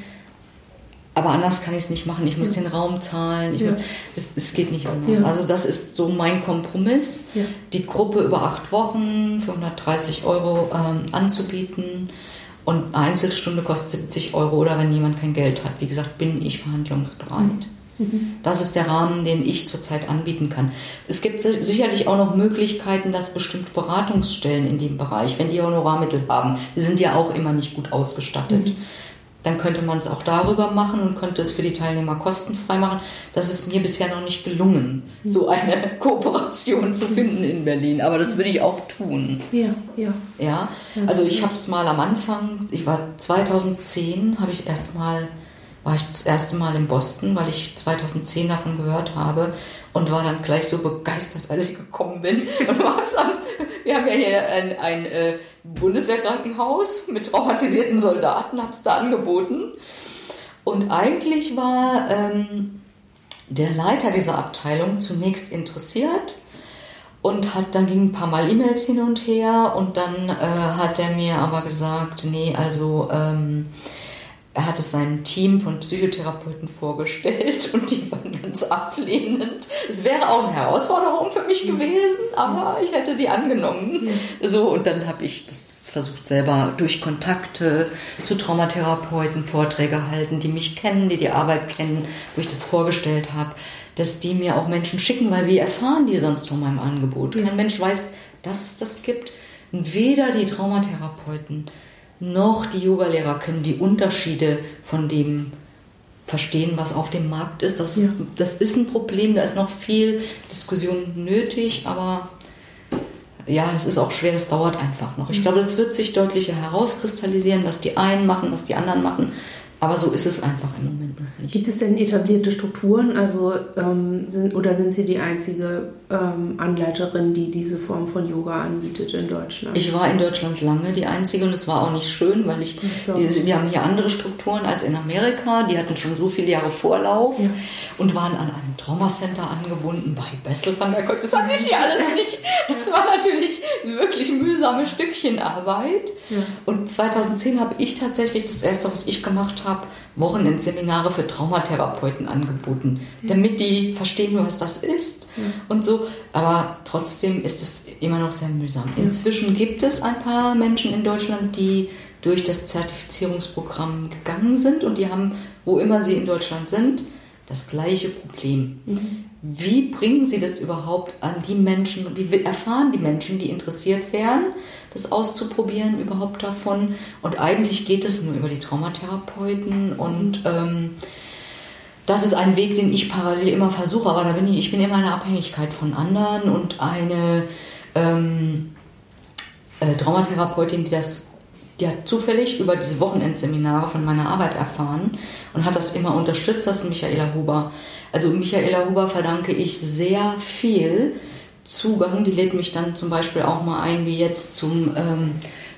Aber anders kann ich es nicht machen. Ich muss ja. den Raum zahlen. Ja. es, geht nicht anders. Ja. Also das ist so mein Kompromiss, die Gruppe über acht Wochen für 130 Euro ähm, anzubieten. Und eine Einzelstunde kostet 70 Euro oder wenn jemand kein Geld hat. Wie gesagt, bin ich verhandlungsbereit. Mhm. Das ist der Rahmen, den ich zurzeit anbieten kann. Es gibt sicherlich auch noch Möglichkeiten, dass bestimmte Beratungsstellen in dem Bereich, wenn die Honorarmittel haben, die sind ja auch immer nicht gut ausgestattet. Mhm dann könnte man es auch darüber machen und könnte es für die Teilnehmer kostenfrei machen. Das ist mir bisher noch nicht gelungen, so eine Kooperation zu finden in Berlin. Aber das würde ich auch tun. Ja, ja. Ja, also ich habe es mal am Anfang, ich war 2010, habe ich erstmal war ich das erste Mal in Boston, weil ich 2010 davon gehört habe und war dann gleich so begeistert, als ich gekommen bin. Und wir haben ja hier ein, ein äh, Bundeswehrkrankenhaus mit traumatisierten Soldaten, habe es da angeboten. Und eigentlich war ähm, der Leiter dieser Abteilung zunächst interessiert und hat dann ging ein paar Mal E-Mails hin und her und dann äh, hat er mir aber gesagt, nee, also ähm, er hat es seinem Team von Psychotherapeuten vorgestellt und die waren ganz ablehnend. Es wäre auch eine Herausforderung für mich gewesen, aber ich hätte die angenommen. So, und dann habe ich das versucht selber durch Kontakte zu Traumatherapeuten Vorträge halten, die mich kennen, die die Arbeit kennen, wo ich das vorgestellt habe, dass die mir auch Menschen schicken, weil wie erfahren die sonst von meinem Angebot? Kein Mensch weiß, dass es das gibt. Und weder die Traumatherapeuten noch die Yogalehrer können die Unterschiede von dem verstehen, was auf dem Markt ist. Das, ja. das ist ein Problem, da ist noch viel Diskussion nötig, aber ja, das ist auch schwer, das dauert einfach noch. Ich glaube, es wird sich deutlicher herauskristallisieren, was die einen machen, was die anderen machen. Aber so ist es einfach im Moment noch nicht. Gibt es denn etablierte Strukturen? Also ähm, sind, oder sind Sie die einzige ähm, Anleiterin, die diese Form von Yoga anbietet in Deutschland? Ich war in Deutschland lange die einzige und es war auch nicht schön, weil ich, die, wir haben hier andere Strukturen als in Amerika. Die hatten schon so viele Jahre Vorlauf ja. und waren an einem Traumacenter angebunden bei Bessel van der Kolk. Das hatte ich hier alles nicht. Das war natürlich wirklich mühsame Stückchen Arbeit. Ja. Und 2010 habe ich tatsächlich das erste, was ich gemacht habe, habe Wochenendseminare für Traumatherapeuten angeboten, damit die verstehen, was das ist. Und so, aber trotzdem ist es immer noch sehr mühsam. Inzwischen gibt es ein paar Menschen in Deutschland, die durch das Zertifizierungsprogramm gegangen sind und die haben, wo immer sie in Deutschland sind, das gleiche Problem. Mhm. Wie bringen Sie das überhaupt an die Menschen, wie erfahren die Menschen, die interessiert wären, das auszuprobieren, überhaupt davon? Und eigentlich geht es nur über die Traumatherapeuten und ähm, das ist ein Weg, den ich parallel immer versuche, aber da bin ich, ich bin immer in einer Abhängigkeit von anderen und eine ähm, äh, Traumatherapeutin, die das die hat zufällig über diese Wochenendseminare von meiner Arbeit erfahren und hat das immer unterstützt, das ist Michaela Huber. Also Michaela Huber verdanke ich sehr viel Zugang. Die lädt mich dann zum Beispiel auch mal ein, wie jetzt zum ähm,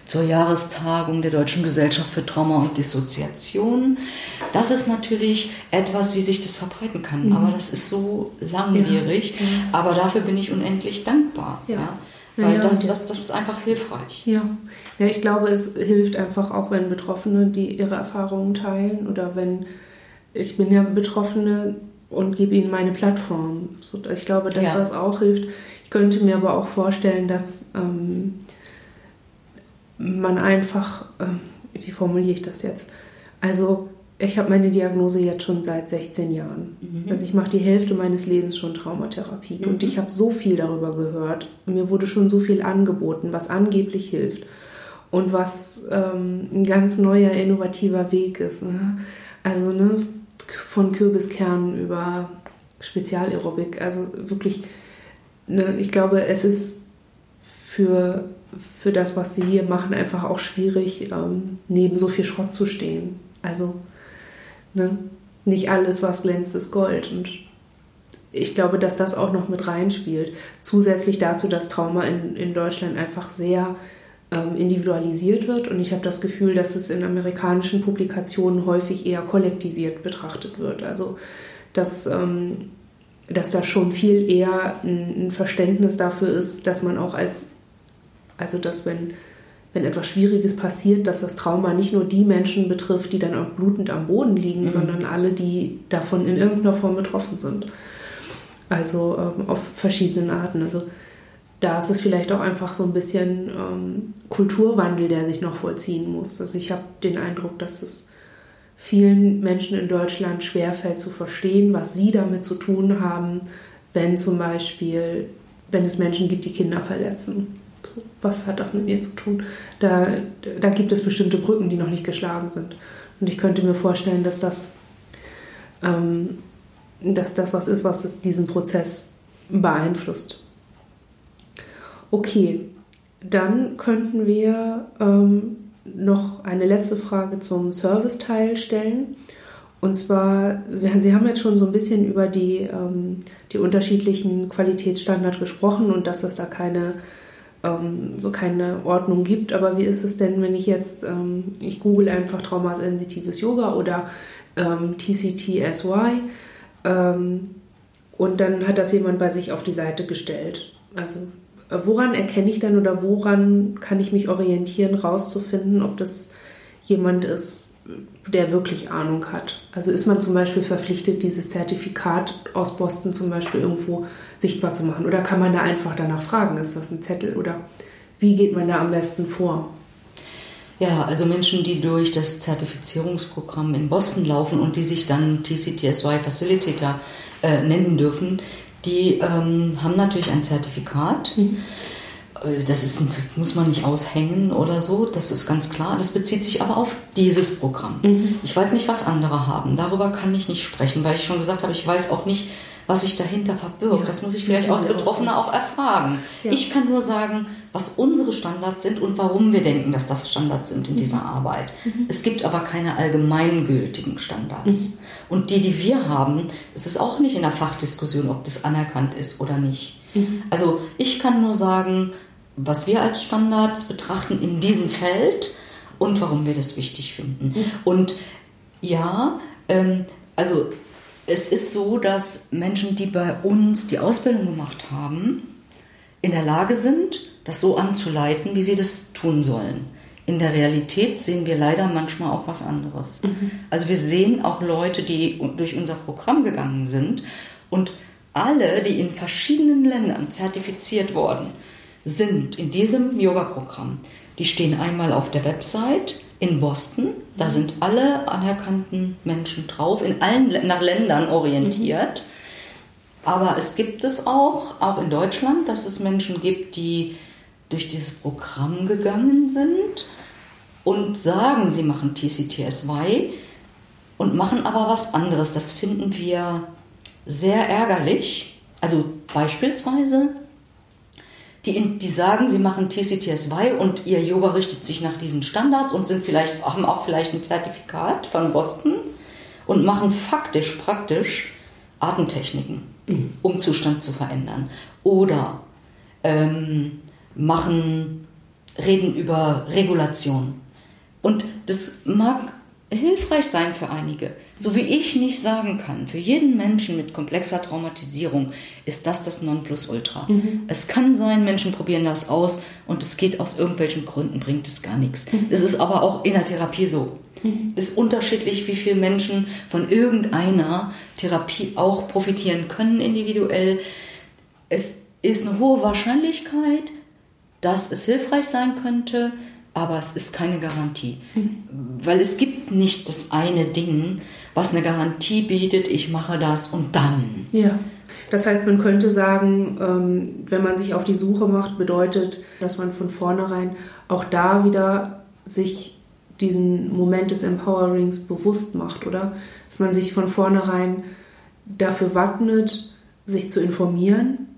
zur Jahrestagung der Deutschen Gesellschaft für Trauma und Dissoziation. Das ist natürlich etwas, wie sich das verbreiten kann, mhm. aber das ist so langwierig. Ja. Aber dafür bin ich unendlich dankbar. Ja. ja. Weil ja, das, das, das ist einfach hilfreich. Ja. ja, ich glaube, es hilft einfach auch, wenn Betroffene, die ihre Erfahrungen teilen oder wenn ich bin ja Betroffene und gebe ihnen meine Plattform. Ich glaube, dass ja. das auch hilft. Ich könnte mir aber auch vorstellen, dass ähm, man einfach, äh, wie formuliere ich das jetzt? Also ich habe meine Diagnose jetzt schon seit 16 Jahren. Mhm. Also ich mache die Hälfte meines Lebens schon Traumatherapie mhm. und ich habe so viel darüber gehört. Mir wurde schon so viel angeboten, was angeblich hilft und was ähm, ein ganz neuer, innovativer Weg ist. Ne? Also ne, von Kürbiskernen über Spezialaerobik. Also wirklich, ne, ich glaube, es ist für für das, was sie hier machen, einfach auch schwierig, ähm, neben so viel Schrott zu stehen. Also ne, nicht alles, was glänzt, ist Gold. Und ich glaube, dass das auch noch mit reinspielt. Zusätzlich dazu, dass Trauma in, in Deutschland einfach sehr ähm, individualisiert wird. Und ich habe das Gefühl, dass es in amerikanischen Publikationen häufig eher kollektiviert betrachtet wird. Also dass, ähm, dass da schon viel eher ein, ein Verständnis dafür ist, dass man auch als also dass wenn, wenn etwas Schwieriges passiert, dass das Trauma nicht nur die Menschen betrifft, die dann auch blutend am Boden liegen, mhm. sondern alle, die davon in irgendeiner Form betroffen sind. Also ähm, auf verschiedenen Arten. Also da ist es vielleicht auch einfach so ein bisschen ähm, Kulturwandel, der sich noch vollziehen muss. Also ich habe den Eindruck, dass es vielen Menschen in Deutschland schwerfällt zu verstehen, was sie damit zu tun haben, wenn zum Beispiel, wenn es Menschen gibt, die Kinder verletzen was hat das mit mir zu tun? Da, da gibt es bestimmte Brücken, die noch nicht geschlagen sind. Und ich könnte mir vorstellen, dass das, ähm, dass das was ist, was diesen Prozess beeinflusst. Okay, dann könnten wir ähm, noch eine letzte Frage zum Serviceteil stellen. Und zwar, Sie haben jetzt schon so ein bisschen über die, ähm, die unterschiedlichen Qualitätsstandards gesprochen und dass es da keine ähm, so keine Ordnung gibt. Aber wie ist es denn, wenn ich jetzt, ähm, ich google einfach traumasensitives Yoga oder ähm, TCTSY ähm, und dann hat das jemand bei sich auf die Seite gestellt. Also äh, woran erkenne ich dann oder woran kann ich mich orientieren, rauszufinden, ob das jemand ist, der wirklich Ahnung hat. Also ist man zum Beispiel verpflichtet, dieses Zertifikat aus Boston zum Beispiel irgendwo sichtbar zu machen? Oder kann man da einfach danach fragen, ist das ein Zettel oder wie geht man da am besten vor? Ja, also Menschen, die durch das Zertifizierungsprogramm in Boston laufen und die sich dann TCTSY Facilitator äh, nennen dürfen, die ähm, haben natürlich ein Zertifikat. Mhm das ist, muss man nicht aushängen oder so, das ist ganz klar. Das bezieht sich aber auf dieses Programm. Mhm. Ich weiß nicht, was andere haben. Darüber kann ich nicht sprechen, weil ich schon gesagt habe, ich weiß auch nicht, was sich dahinter verbirgt. Ja, das muss ich vielleicht als Betroffener auch erfragen. Ja. Ich kann nur sagen, was unsere Standards sind und warum wir denken, dass das Standards sind in mhm. dieser Arbeit. Mhm. Es gibt aber keine allgemeingültigen Standards. Mhm. Und die, die wir haben, es ist auch nicht in der Fachdiskussion, ob das anerkannt ist oder nicht. Mhm. Also ich kann nur sagen, was wir als Standards betrachten in diesem Feld und warum wir das wichtig finden. Mhm. Und ja, ähm, also es ist so, dass Menschen, die bei uns die Ausbildung gemacht haben, in der Lage sind, das so anzuleiten, wie sie das tun sollen. In der Realität sehen wir leider manchmal auch was anderes. Mhm. Also wir sehen auch Leute, die durch unser Programm gegangen sind und alle, die in verschiedenen Ländern zertifiziert worden sind in diesem Yoga-Programm, die stehen einmal auf der Website in Boston. Da sind alle anerkannten Menschen drauf, in allen nach Ländern orientiert. Aber es gibt es auch, auch in Deutschland, dass es Menschen gibt, die durch dieses Programm gegangen sind und sagen, sie machen TCTSY und machen aber was anderes. Das finden wir sehr ärgerlich. Also beispielsweise, die, die sagen, sie machen TCTSY und ihr Yoga richtet sich nach diesen Standards und sind vielleicht, haben auch vielleicht ein Zertifikat von Boston und machen faktisch, praktisch Atemtechniken, mhm. um Zustand zu verändern. Oder ähm, machen, reden über Regulation. Und das mag hilfreich sein für einige. So wie ich nicht sagen kann, für jeden Menschen mit komplexer Traumatisierung ist das das Nonplusultra. Mhm. Es kann sein, Menschen probieren das aus und es geht aus irgendwelchen Gründen, bringt es gar nichts. Mhm. Es ist aber auch in der Therapie so. Mhm. Es ist unterschiedlich, wie viele Menschen von irgendeiner Therapie auch profitieren können individuell. Es ist eine hohe Wahrscheinlichkeit, dass es hilfreich sein könnte, aber es ist keine Garantie. Mhm. Weil es gibt nicht das eine Ding, was eine Garantie bietet, ich mache das und dann. Ja. Das heißt, man könnte sagen, ähm, wenn man sich auf die Suche macht, bedeutet, dass man von vornherein auch da wieder sich diesen Moment des Empowerings bewusst macht, oder? Dass man sich von vornherein dafür wappnet, sich zu informieren,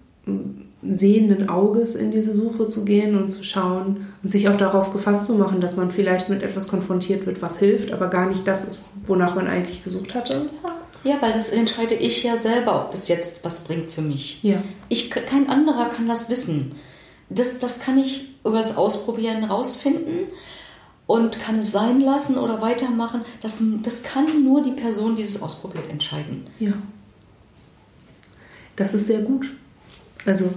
sehenden Auges in diese Suche zu gehen und zu schauen und sich auch darauf gefasst zu machen, dass man vielleicht mit etwas konfrontiert wird, was hilft, aber gar nicht das ist, wonach man eigentlich gesucht hatte. Ja, weil das entscheide ich ja selber, ob das jetzt was bringt für mich. Ja. Ich, kein anderer kann das wissen. Das, das kann ich über das Ausprobieren rausfinden und kann es sein lassen oder weitermachen. Das, das kann nur die Person, die das ausprobiert, entscheiden. Ja. Das ist sehr gut. Also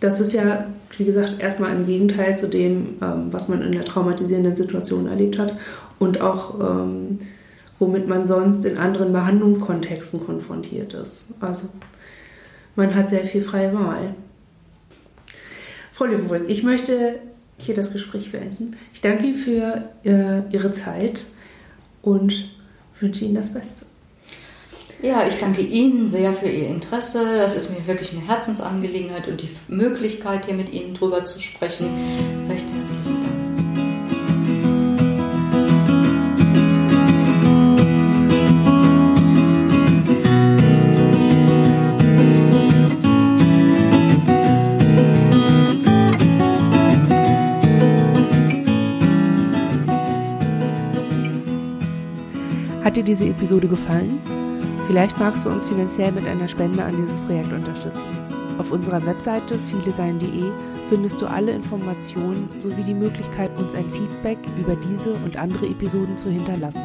das ist ja, wie gesagt, erstmal ein Gegenteil zu dem, ähm, was man in der traumatisierenden Situation erlebt hat und auch ähm, womit man sonst in anderen Behandlungskontexten konfrontiert ist. Also man hat sehr viel freie Wahl. Frau Löwenbrück, ich möchte hier das Gespräch beenden. Ich danke Ihnen für äh, Ihre Zeit und wünsche Ihnen das Beste. Ja, ich danke Ihnen sehr für Ihr Interesse. Das ist mir wirklich eine Herzensangelegenheit und die Möglichkeit, hier mit Ihnen drüber zu sprechen. Recht herzlichen Dank. Hat dir diese Episode gefallen? Vielleicht magst du uns finanziell mit einer Spende an dieses Projekt unterstützen. Auf unserer Webseite vielesein.de findest du alle Informationen sowie die Möglichkeit, uns ein Feedback über diese und andere Episoden zu hinterlassen.